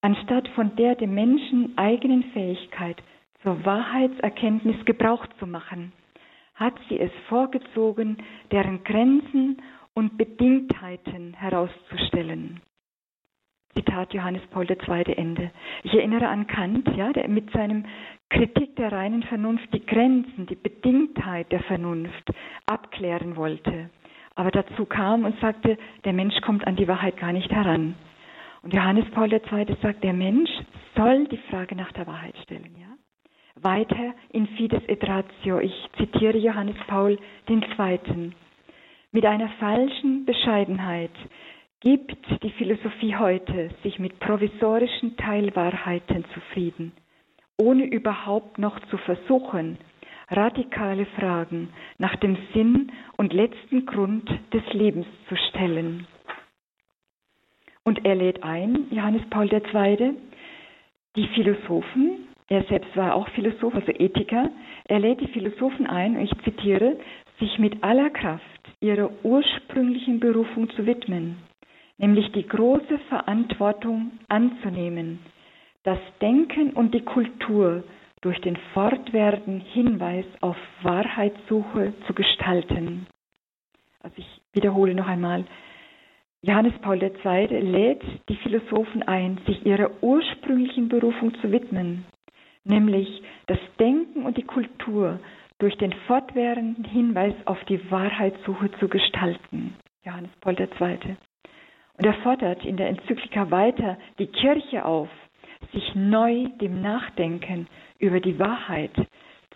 Anstatt von der dem Menschen eigenen Fähigkeit zur Wahrheitserkenntnis Gebrauch zu machen, hat sie es vorgezogen, deren Grenzen und Bedingtheiten herauszustellen. Zitat Johannes Paul II. Ende. Ich erinnere an Kant, ja, der mit seinem Kritik der reinen Vernunft die Grenzen, die Bedingtheit der Vernunft abklären wollte. Aber dazu kam und sagte, der Mensch kommt an die Wahrheit gar nicht heran. Und Johannes Paul II. sagt, der Mensch soll die Frage nach der Wahrheit stellen, ja. Weiter in Fides et Ratio, ich zitiere Johannes Paul II. Mit einer falschen Bescheidenheit gibt die Philosophie heute sich mit provisorischen Teilwahrheiten zufrieden, ohne überhaupt noch zu versuchen, radikale Fragen nach dem Sinn und letzten Grund des Lebens zu stellen. Und er lädt ein, Johannes Paul II., die Philosophen, er selbst war auch Philosoph, also Ethiker, er lädt die Philosophen ein, und ich zitiere, sich mit aller Kraft ihrer ursprünglichen Berufung zu widmen nämlich die große Verantwortung anzunehmen, das Denken und die Kultur durch den fortwährenden Hinweis auf Wahrheitssuche zu gestalten. Also ich wiederhole noch einmal, Johannes Paul II. lädt die Philosophen ein, sich ihrer ursprünglichen Berufung zu widmen, nämlich das Denken und die Kultur durch den fortwährenden Hinweis auf die Wahrheitssuche zu gestalten. Johannes Paul II. Und er fordert in der Enzyklika weiter die Kirche auf, sich neu dem Nachdenken über die Wahrheit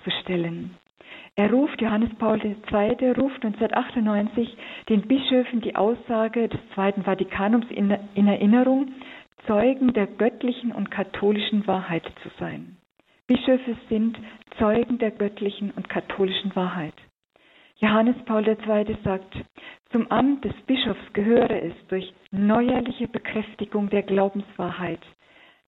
zu stellen. Er ruft, Johannes Paul II. ruft 1998 den Bischöfen die Aussage des Zweiten Vatikanums in, in Erinnerung, Zeugen der göttlichen und katholischen Wahrheit zu sein. Bischöfe sind Zeugen der göttlichen und katholischen Wahrheit. Johannes Paul II. sagt, zum Amt des Bischofs gehöre es durch neuerliche Bekräftigung der Glaubenswahrheit,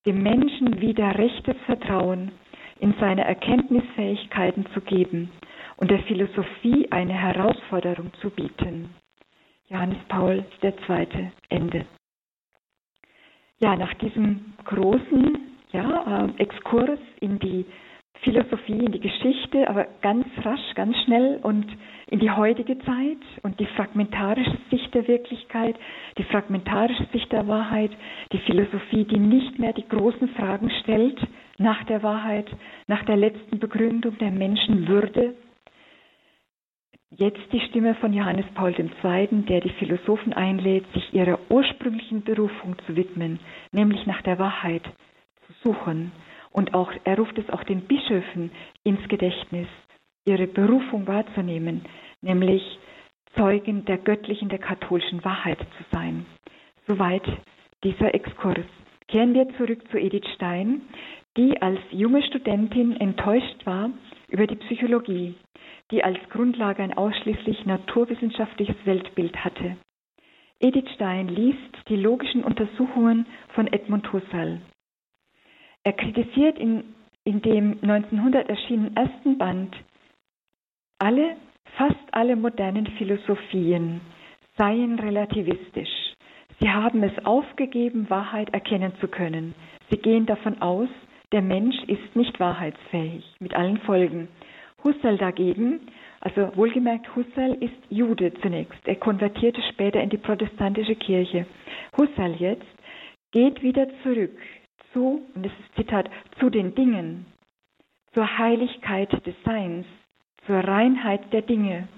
dem Menschen wieder rechtes Vertrauen in seine Erkenntnisfähigkeiten zu geben und der Philosophie eine Herausforderung zu bieten. Johannes Paul II. Ende. Ja, nach diesem großen ja, äh, Exkurs in die Philosophie, in die Geschichte, aber ganz rasch, ganz schnell und in die heutige Zeit und die fragmentarische Sicht der Wirklichkeit, die fragmentarische Sicht der Wahrheit, die Philosophie, die nicht mehr die großen Fragen stellt nach der Wahrheit, nach der letzten Begründung der Menschenwürde. Jetzt die Stimme von Johannes Paul II., der die Philosophen einlädt, sich ihrer ursprünglichen Berufung zu widmen, nämlich nach der Wahrheit zu suchen und auch, er ruft es auch den Bischöfen ins Gedächtnis, ihre Berufung wahrzunehmen, nämlich Zeugen der göttlichen, der katholischen Wahrheit zu sein. Soweit dieser Exkurs. Kehren wir zurück zu Edith Stein, die als junge Studentin enttäuscht war über die Psychologie, die als Grundlage ein ausschließlich naturwissenschaftliches Weltbild hatte. Edith Stein liest die logischen Untersuchungen von Edmund Husserl. Er kritisiert in, in dem 1900 erschienenen ersten Band alle, fast alle modernen Philosophien seien relativistisch. Sie haben es aufgegeben, Wahrheit erkennen zu können. Sie gehen davon aus, der Mensch ist nicht wahrheitsfähig, mit allen Folgen. Husserl dagegen, also wohlgemerkt, Husserl ist Jude zunächst. Er konvertierte später in die protestantische Kirche. Husserl jetzt geht wieder zurück zu, und das ist Zitat, zu den Dingen, zur Heiligkeit des Seins, zur Reinheit der Dinge,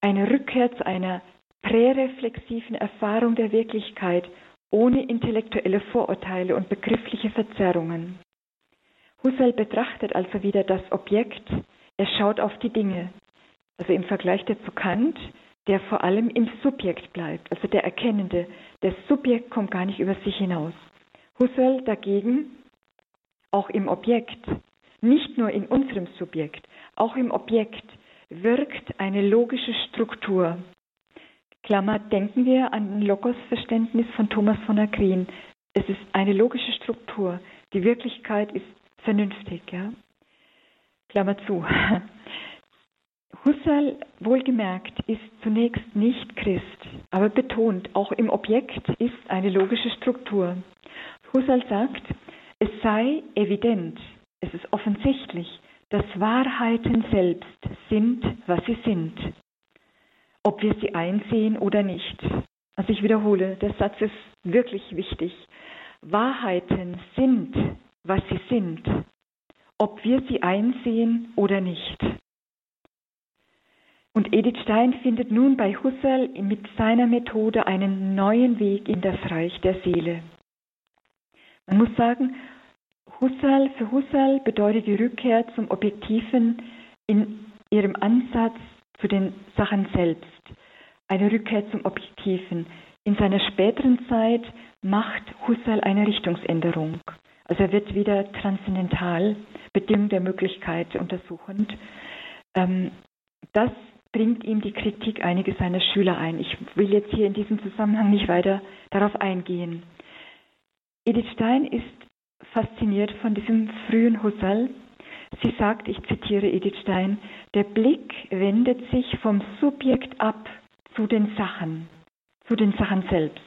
eine Rückkehr zu einer präreflexiven Erfahrung der Wirklichkeit ohne intellektuelle Vorurteile und begriffliche Verzerrungen. Husserl betrachtet also wieder das Objekt, er schaut auf die Dinge, also im Vergleich dazu Kant, der vor allem im Subjekt bleibt, also der Erkennende. Das Subjekt kommt gar nicht über sich hinaus. Husserl dagegen auch im Objekt, nicht nur in unserem Subjekt, auch im Objekt wirkt eine logische Struktur. Klammer, denken wir an ein Logos-Verständnis von Thomas von Aquin. Es ist eine logische Struktur. Die Wirklichkeit ist vernünftig. Ja? Klammer zu. Husserl, wohlgemerkt, ist zunächst nicht Christ, aber betont, auch im Objekt ist eine logische Struktur. Husserl sagt, es sei evident, es ist offensichtlich, dass Wahrheiten selbst sind, was sie sind, ob wir sie einsehen oder nicht. Also ich wiederhole, der Satz ist wirklich wichtig. Wahrheiten sind, was sie sind, ob wir sie einsehen oder nicht. Und Edith Stein findet nun bei Husserl mit seiner Methode einen neuen Weg in das Reich der Seele. Man muss sagen, Husserl, für Husserl bedeutet die Rückkehr zum Objektiven in ihrem Ansatz zu den Sachen selbst. Eine Rückkehr zum Objektiven. In seiner späteren Zeit macht Husserl eine Richtungsänderung. Also er wird wieder transzendental, Bedingung der Möglichkeit untersuchend. Ähm, das bringt ihm die Kritik einiger seiner Schüler ein. Ich will jetzt hier in diesem Zusammenhang nicht weiter darauf eingehen. Edith Stein ist fasziniert von diesem frühen Husserl. Sie sagt, ich zitiere Edith Stein, der Blick wendet sich vom Subjekt ab zu den Sachen, zu den Sachen selbst.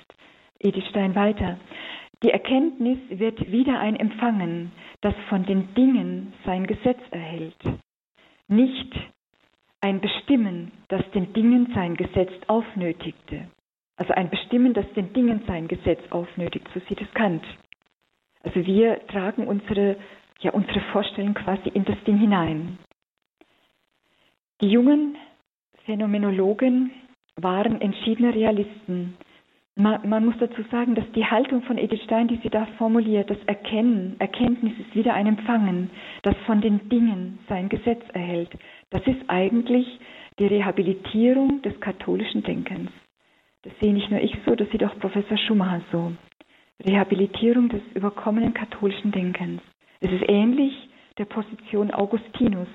Edith Stein weiter. Die Erkenntnis wird wieder ein Empfangen, das von den Dingen sein Gesetz erhält. Nicht ein Bestimmen, das den Dingen sein Gesetz aufnötigte. Also ein Bestimmen, das den Dingen sein Gesetz aufnötigt, so sieht es Kant. Also wir tragen unsere, ja, unsere Vorstellung quasi in das Ding hinein. Die jungen Phänomenologen waren entschiedene Realisten. man, man, muss dazu sagen, dass die Haltung von Edith Stein, die sie da formuliert, das Erkennen, Erkenntnis ist wieder ein Empfangen, das von den Dingen sein Gesetz erhält. Das ist eigentlich die Rehabilitierung des katholischen Denkens. Das sehe nicht nur ich so, das sieht auch Professor Schumacher so. Rehabilitierung des überkommenen katholischen Denkens. Es ist ähnlich der Position Augustinus.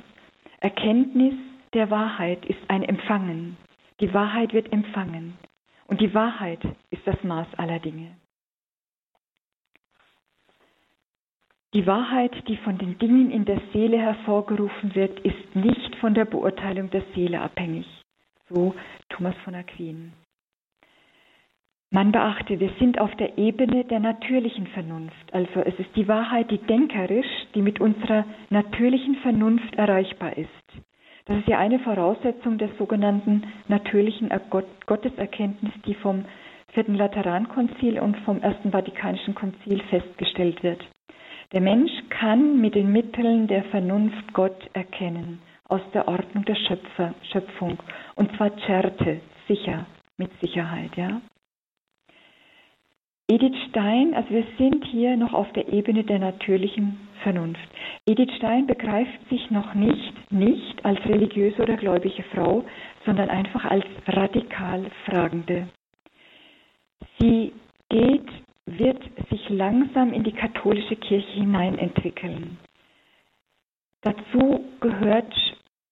Erkenntnis der Wahrheit ist ein Empfangen. Die Wahrheit wird empfangen. Und die Wahrheit ist das Maß aller Dinge. Die Wahrheit, die von den Dingen in der Seele hervorgerufen wird, ist nicht von der Beurteilung der Seele abhängig. So Thomas von Aquin. Man beachte, wir sind auf der Ebene der natürlichen Vernunft. Also es ist die Wahrheit, die denkerisch, die mit unserer natürlichen Vernunft erreichbar ist. Das ist ja eine Voraussetzung der sogenannten natürlichen Gotteserkenntnis, die vom Vierten Laterankonzil und vom Ersten Vatikanischen Konzil festgestellt wird. Der Mensch kann mit den Mitteln der Vernunft Gott erkennen, aus der Ordnung der Schöpfer, Schöpfung, und zwar certe, sicher, mit Sicherheit, ja. Edith Stein, also wir sind hier noch auf der Ebene der natürlichen Vernunft. Edith Stein begreift sich noch nicht, nicht als religiöse oder gläubige Frau, sondern einfach als radikal Fragende. Sie geht, wird sich langsam in die katholische Kirche hinein entwickeln. Dazu gehört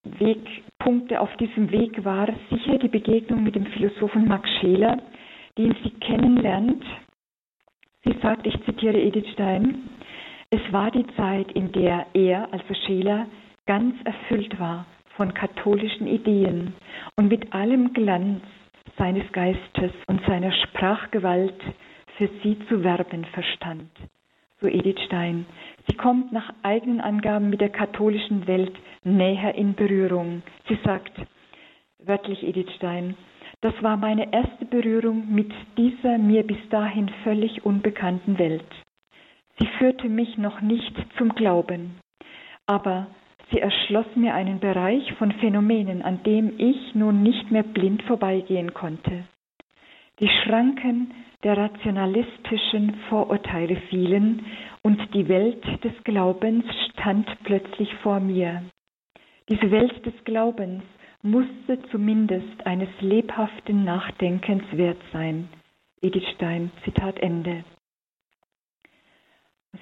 Wegpunkte auf diesem Weg war sicher die Begegnung mit dem Philosophen Max Scheler, den sie kennenlernt Sie sagt, ich zitiere Edith Stein, es war die Zeit, in der er, also Scheler, ganz erfüllt war von katholischen Ideen und mit allem Glanz seines Geistes und seiner Sprachgewalt für sie zu werben verstand. So Edith Stein. Sie kommt nach eigenen Angaben mit der katholischen Welt näher in Berührung. Sie sagt, wörtlich Edith Stein, das war meine erste Berührung mit dieser mir bis dahin völlig unbekannten Welt. Sie führte mich noch nicht zum Glauben, aber sie erschloss mir einen Bereich von Phänomenen, an dem ich nun nicht mehr blind vorbeigehen konnte. Die Schranken der rationalistischen Vorurteile fielen und die Welt des Glaubens stand plötzlich vor mir. Diese Welt des Glaubens musste zumindest eines lebhaften Nachdenkens wert sein. Edith Stein, Zitat Ende.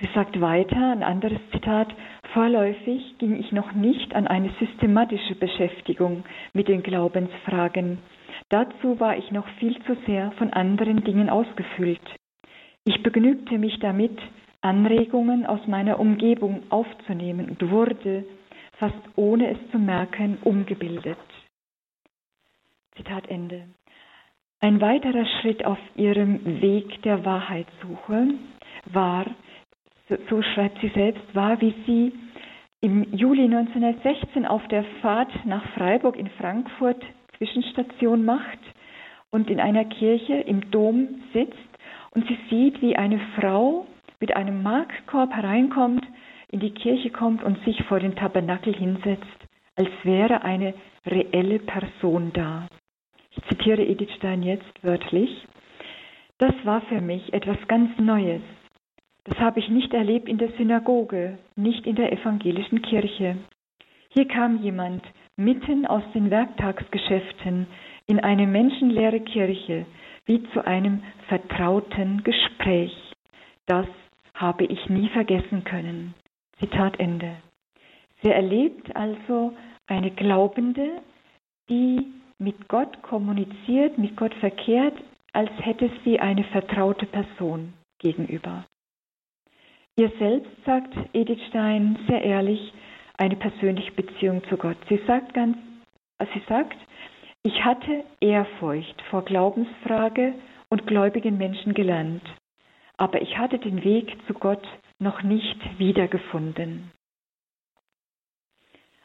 Sie sagt weiter, ein anderes Zitat, vorläufig ging ich noch nicht an eine systematische Beschäftigung mit den Glaubensfragen. Dazu war ich noch viel zu sehr von anderen Dingen ausgefüllt. Ich begnügte mich damit, Anregungen aus meiner Umgebung aufzunehmen und wurde fast ohne es zu merken, umgebildet. Zitat Ende. Ein weiterer Schritt auf ihrem Weg der Wahrheitssuche war, so schreibt sie selbst, war, wie sie im Juli 1916 auf der Fahrt nach Freiburg in Frankfurt Zwischenstation macht und in einer Kirche im Dom sitzt und sie sieht, wie eine Frau mit einem Markkorb hereinkommt in die Kirche kommt und sich vor den Tabernakel hinsetzt, als wäre eine reelle Person da. Ich zitiere Edith Stein jetzt wörtlich. Das war für mich etwas ganz Neues. Das habe ich nicht erlebt in der Synagoge, nicht in der evangelischen Kirche. Hier kam jemand mitten aus den Werktagsgeschäften in eine menschenleere Kirche, wie zu einem vertrauten Gespräch. Das habe ich nie vergessen können. Zitat Ende. Sie erlebt also eine Glaubende, die mit Gott kommuniziert, mit Gott verkehrt, als hätte sie eine vertraute Person gegenüber. Ihr selbst sagt Edith Stein sehr ehrlich eine persönliche Beziehung zu Gott. Sie sagt ganz, sie sagt, ich hatte Ehrfurcht vor Glaubensfrage und gläubigen Menschen gelernt, aber ich hatte den Weg zu Gott noch nicht wiedergefunden.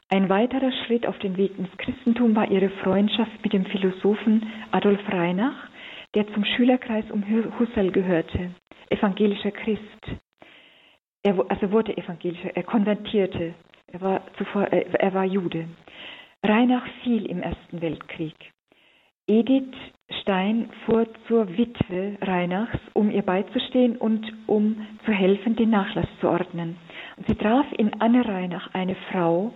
Ein weiterer Schritt auf dem Weg ins Christentum war ihre Freundschaft mit dem Philosophen Adolf Reinach, der zum Schülerkreis um Husserl gehörte, evangelischer Christ. Er also wurde evangelischer, er konvertierte, er war, zuvor, er war Jude. Reinach fiel im Ersten Weltkrieg. Edith Stein fuhr zur Witwe Reinachs, um ihr beizustehen und um zu helfen, den Nachlass zu ordnen. Und sie traf in Anne Reinach eine Frau,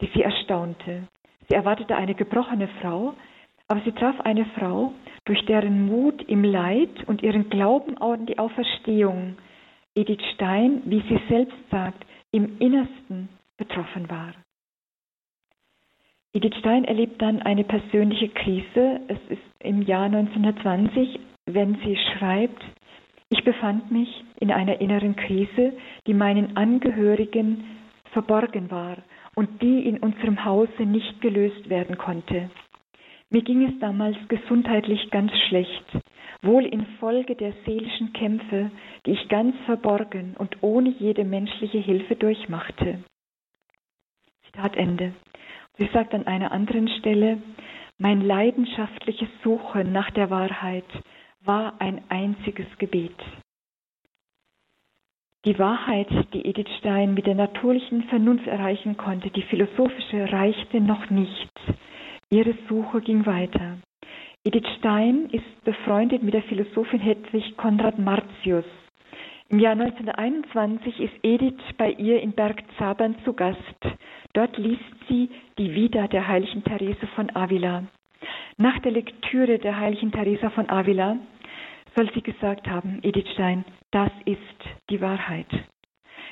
die sie erstaunte. Sie erwartete eine gebrochene Frau, aber sie traf eine Frau, durch deren Mut im Leid und ihren Glauben an die Auferstehung Edith Stein, wie sie selbst sagt, im Innersten betroffen war. Edith Stein erlebt dann eine persönliche Krise. Es ist im Jahr 1920, wenn sie schreibt, ich befand mich in einer inneren Krise, die meinen Angehörigen verborgen war und die in unserem Hause nicht gelöst werden konnte. Mir ging es damals gesundheitlich ganz schlecht, wohl infolge der seelischen Kämpfe, die ich ganz verborgen und ohne jede menschliche Hilfe durchmachte. Zitat Ende. Sie sagt an einer anderen Stelle, mein leidenschaftliches Suchen nach der Wahrheit war ein einziges Gebet. Die Wahrheit, die Edith Stein mit der natürlichen Vernunft erreichen konnte, die philosophische, reichte noch nicht. Ihre Suche ging weiter. Edith Stein ist befreundet mit der Philosophin Hedwig Konrad Martius. Im Jahr 1921 ist Edith bei ihr in Berg Zabern zu Gast. Dort liest sie die Vita der heiligen Therese von Avila. Nach der Lektüre der heiligen Theresa von Avila soll sie gesagt haben, Edith Stein, das ist die Wahrheit.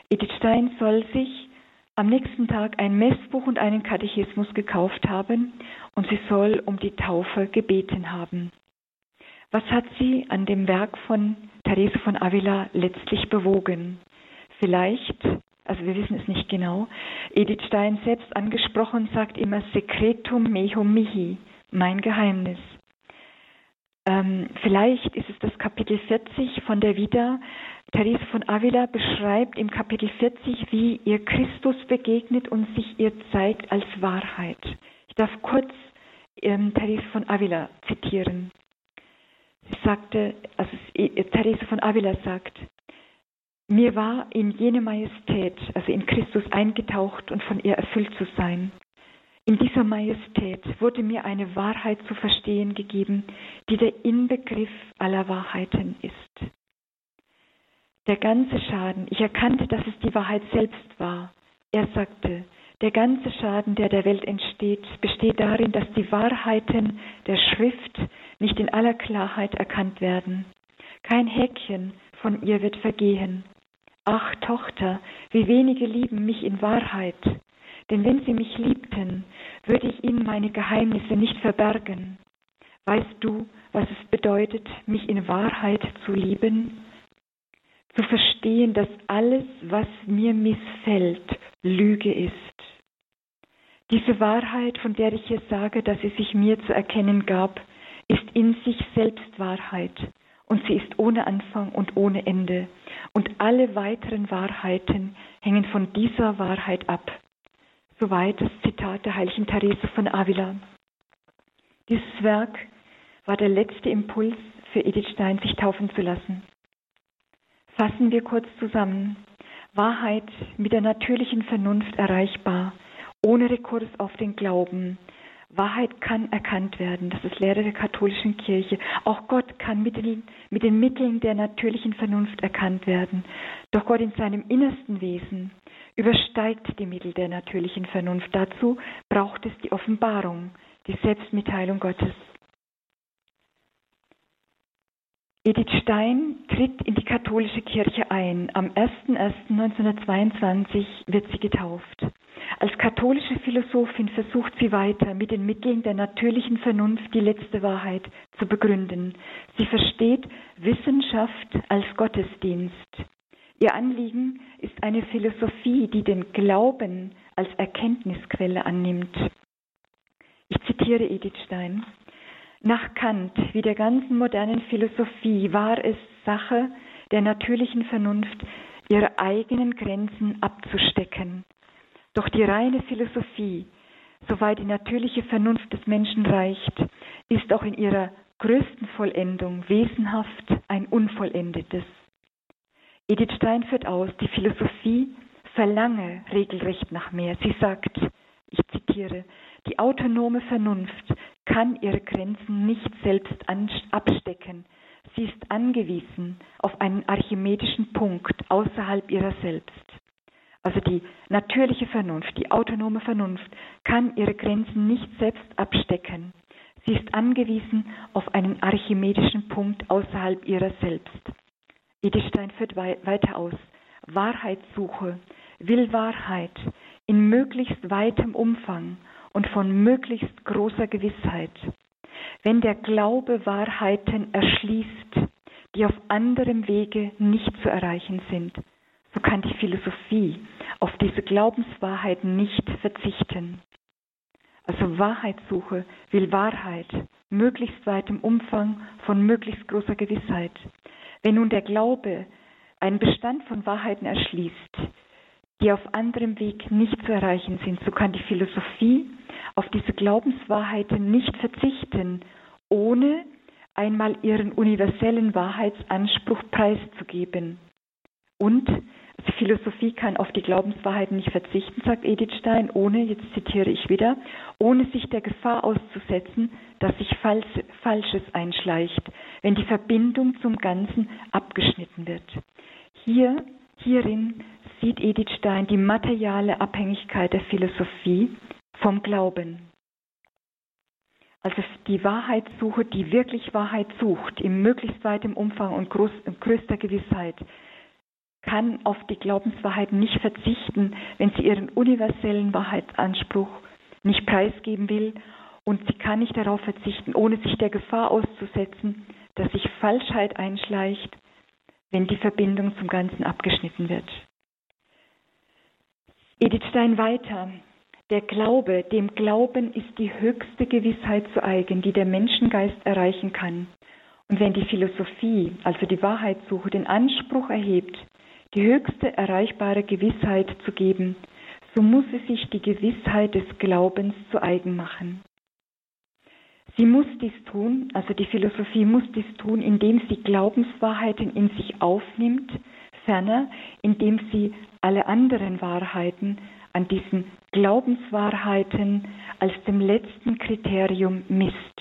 Edith Stein soll sich am nächsten Tag ein Messbuch und einen Katechismus gekauft haben und sie soll um die Taufe gebeten haben. Was hat sie an dem Werk von Therese von Avila letztlich bewogen? Vielleicht, also wir wissen es nicht genau, Edith Stein selbst angesprochen sagt immer Secretum mehum mihi, mein Geheimnis. Ähm, vielleicht ist es das Kapitel 40 von der Vita. Therese von Avila beschreibt im Kapitel 40, wie ihr Christus begegnet und sich ihr zeigt als Wahrheit. Ich darf kurz ähm, Therese von Avila zitieren. Sie sagte, also Therese von Avila sagt, mir war in jene Majestät, also in Christus eingetaucht und von ihr erfüllt zu sein. In dieser Majestät wurde mir eine Wahrheit zu verstehen gegeben, die der Inbegriff aller Wahrheiten ist. Der ganze Schaden, ich erkannte, dass es die Wahrheit selbst war. Er sagte, der ganze Schaden, der der Welt entsteht, besteht darin, dass die Wahrheiten der Schrift nicht in aller Klarheit erkannt werden. Kein Häkchen von ihr wird vergehen. Ach Tochter, wie wenige lieben mich in Wahrheit. Denn wenn sie mich liebten, würde ich ihnen meine Geheimnisse nicht verbergen. Weißt du, was es bedeutet, mich in Wahrheit zu lieben? Zu verstehen, dass alles, was mir missfällt, Lüge ist. Diese Wahrheit, von der ich hier sage, dass sie sich mir zu erkennen gab, ist in sich selbst Wahrheit und sie ist ohne Anfang und ohne Ende. Und alle weiteren Wahrheiten hängen von dieser Wahrheit ab. Soweit das Zitat der heiligen Therese von Avila. Dieses Werk war der letzte Impuls für Edith Stein, sich taufen zu lassen. Fassen wir kurz zusammen. Wahrheit mit der natürlichen Vernunft erreichbar, ohne Rekurs auf den Glauben. Wahrheit kann erkannt werden, das ist Lehre der katholischen Kirche. Auch Gott kann mit den, mit den Mitteln der natürlichen Vernunft erkannt werden. Doch Gott in seinem innersten Wesen übersteigt die Mittel der natürlichen Vernunft. Dazu braucht es die Offenbarung, die Selbstmitteilung Gottes. Edith Stein tritt in die katholische Kirche ein. Am 01.01.1922 wird sie getauft. Als katholische Philosophin versucht sie weiter, mit den Mitteln der natürlichen Vernunft die letzte Wahrheit zu begründen. Sie versteht Wissenschaft als Gottesdienst. Ihr Anliegen ist eine Philosophie, die den Glauben als Erkenntnisquelle annimmt. Ich zitiere Edith Stein. Nach Kant wie der ganzen modernen Philosophie war es Sache der natürlichen Vernunft, ihre eigenen Grenzen abzustecken. Doch die reine Philosophie, soweit die natürliche Vernunft des Menschen reicht, ist auch in ihrer größten Vollendung wesenhaft ein unvollendetes. Edith Stein führt aus, die Philosophie verlange regelrecht nach mehr. Sie sagt, ich zitiere, Die autonome Vernunft kann ihre Grenzen nicht selbst abstecken. Sie ist angewiesen auf einen archimedischen Punkt außerhalb ihrer selbst. Also die natürliche Vernunft, die autonome Vernunft kann ihre Grenzen nicht selbst abstecken. Sie ist angewiesen auf einen archimedischen Punkt außerhalb ihrer selbst. Edith Stein führt weiter aus. Wahrheitssuche will Wahrheit in möglichst weitem Umfang und von möglichst großer Gewissheit. Wenn der Glaube Wahrheiten erschließt, die auf anderem Wege nicht zu erreichen sind, so kann die Philosophie auf diese Glaubenswahrheiten nicht verzichten. Also Wahrheitssuche will Wahrheit, möglichst weit im Umfang von möglichst großer Gewissheit. Wenn nun der Glaube einen Bestand von Wahrheiten erschließt, die auf anderem Weg nicht zu erreichen sind, so kann die Philosophie auf diese Glaubenswahrheiten nicht verzichten, ohne einmal ihren universellen Wahrheitsanspruch preiszugeben. Und die Philosophie kann auf die Glaubenswahrheiten nicht verzichten, sagt Edith Stein, ohne, jetzt zitiere ich wieder, ohne sich der Gefahr auszusetzen, dass sich Falsches einschleicht, wenn die Verbindung zum Ganzen abgeschnitten wird. Hier, hierin sieht Edith Stein die materiale Abhängigkeit der Philosophie vom Glauben. Also die Wahrheitssuche, die wirklich Wahrheit sucht, im möglichst weitem Umfang und größter Gewissheit, kann auf die Glaubenswahrheit nicht verzichten, wenn sie ihren universellen Wahrheitsanspruch nicht preisgeben will. Und sie kann nicht darauf verzichten, ohne sich der Gefahr auszusetzen, dass sich Falschheit einschleicht, wenn die Verbindung zum Ganzen abgeschnitten wird. Edith Stein weiter. Der Glaube, dem Glauben ist die höchste Gewissheit zu eigen, die der Menschengeist erreichen kann. Und wenn die Philosophie, also die Wahrheitssuche, den Anspruch erhebt, die höchste erreichbare Gewissheit zu geben, so muss sie sich die Gewissheit des Glaubens zu eigen machen. Sie muss dies tun, also die Philosophie muss dies tun, indem sie Glaubenswahrheiten in sich aufnimmt, ferner indem sie alle anderen Wahrheiten an diesen Glaubenswahrheiten als dem letzten Kriterium misst.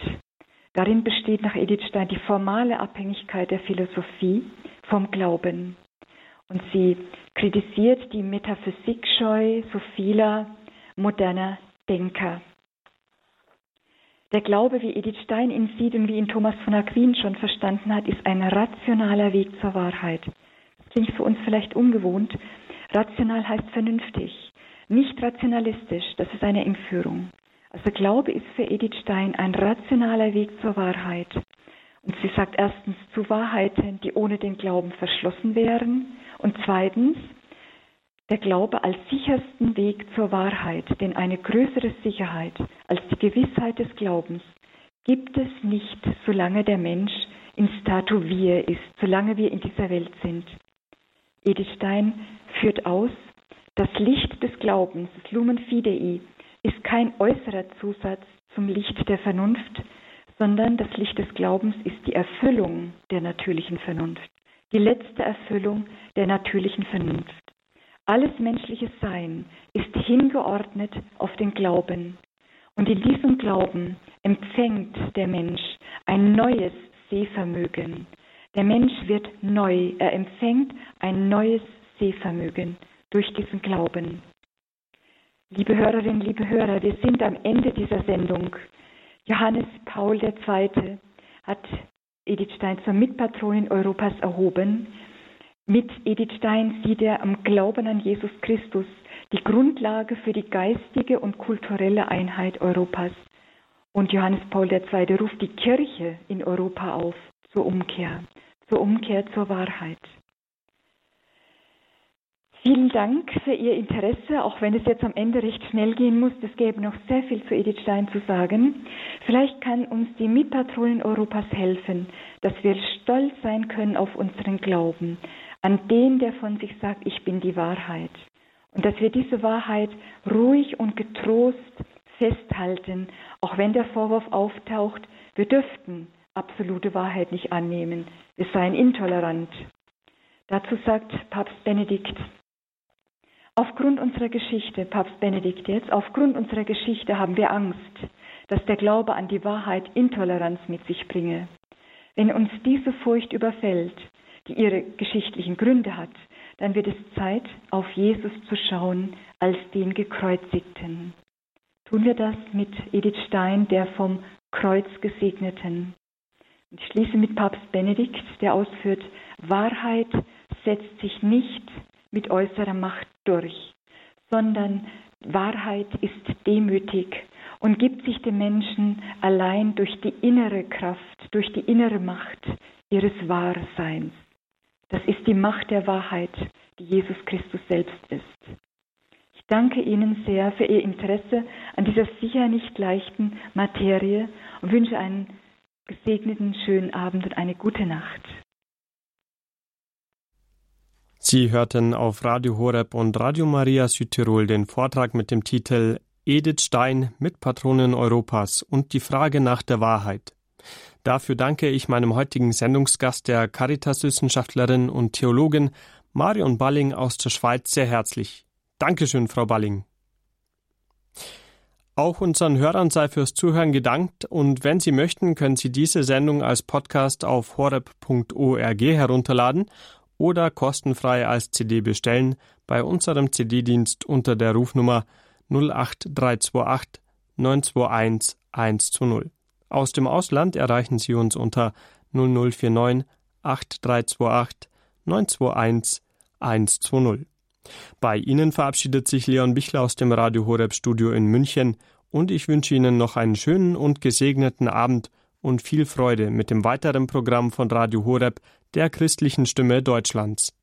Darin besteht nach Edith Stein die formale Abhängigkeit der Philosophie vom Glauben. Und sie kritisiert die Metaphysikscheu so vieler moderner Denker. Der Glaube, wie Edith Stein ihn sieht und wie ihn Thomas von Aquin schon verstanden hat, ist ein rationaler Weg zur Wahrheit. Das klingt für uns vielleicht ungewohnt. Rational heißt vernünftig, nicht rationalistisch, das ist eine Entführung. Also Glaube ist für Edith Stein ein rationaler Weg zur Wahrheit. Und sie sagt erstens zu Wahrheiten, die ohne den Glauben verschlossen wären. Und zweitens, der Glaube als sichersten Weg zur Wahrheit, denn eine größere Sicherheit als die Gewissheit des Glaubens gibt es nicht, solange der Mensch in statu vie ist, solange wir in dieser Welt sind. Edith Stein führt aus, das Licht des Glaubens, das Lumen Fidei, ist kein äußerer Zusatz zum Licht der Vernunft, sondern das Licht des Glaubens ist die Erfüllung der natürlichen Vernunft, die letzte Erfüllung der natürlichen Vernunft. Alles menschliche Sein ist hingeordnet auf den Glauben. Und in diesem Glauben empfängt der Mensch ein neues Sehvermögen. Der Mensch wird neu, er empfängt ein neues Sehvermögen durch diesen Glauben. Liebe Hörerinnen, liebe Hörer, wir sind am Ende dieser Sendung. Johannes Paul II. hat Edith Stein zur Mitpatronin Europas erhoben. Mit Edith Stein sieht er am Glauben an Jesus Christus die Grundlage für die geistige und kulturelle Einheit Europas. Und Johannes Paul II. ruft die Kirche in Europa auf zur Umkehr, zur Umkehr zur Wahrheit. Vielen Dank für Ihr Interesse, auch wenn es jetzt am Ende recht schnell gehen muss. Es gäbe noch sehr viel zu Edith Stein zu sagen. Vielleicht kann uns die Mitpatronin Europas helfen, dass wir stolz sein können auf unseren Glauben, an den, der von sich sagt, ich bin die Wahrheit. Und dass wir diese Wahrheit ruhig und getrost festhalten, auch wenn der Vorwurf auftaucht, wir dürften absolute Wahrheit nicht annehmen, wir seien intolerant. Dazu sagt Papst Benedikt, Aufgrund unserer Geschichte, Papst Benedikt jetzt, aufgrund unserer Geschichte haben wir Angst, dass der Glaube an die Wahrheit Intoleranz mit sich bringe. Wenn uns diese Furcht überfällt, die ihre geschichtlichen Gründe hat, dann wird es Zeit, auf Jesus zu schauen als den Gekreuzigten. Tun wir das mit Edith Stein, der vom Kreuz gesegneten. Ich schließe mit Papst Benedikt, der ausführt, Wahrheit setzt sich nicht mit äußerer Macht durch, sondern Wahrheit ist demütig und gibt sich dem Menschen allein durch die innere Kraft, durch die innere Macht ihres Wahrseins. Das ist die Macht der Wahrheit, die Jesus Christus selbst ist. Ich danke Ihnen sehr für Ihr Interesse an dieser sicher nicht leichten Materie und wünsche einen gesegneten, schönen Abend und eine gute Nacht. Sie hörten auf Radio Horeb und Radio Maria Südtirol den Vortrag mit dem Titel Edith Stein, Mitpatronin Europas und die Frage nach der Wahrheit. Dafür danke ich meinem heutigen Sendungsgast, der Caritas-Wissenschaftlerin und Theologin Marion Balling aus der Schweiz, sehr herzlich. Dankeschön, Frau Balling. Auch unseren Hörern sei fürs Zuhören gedankt und wenn Sie möchten, können Sie diese Sendung als Podcast auf horeb.org herunterladen oder kostenfrei als CD bestellen bei unserem CD-Dienst unter der Rufnummer 08328 921 120. Aus dem Ausland erreichen Sie uns unter 0049 8328 921 120. Bei Ihnen verabschiedet sich Leon Bichler aus dem Radio Horeb Studio in München und ich wünsche Ihnen noch einen schönen und gesegneten Abend und viel Freude mit dem weiteren Programm von Radio Horeb der christlichen Stimme Deutschlands.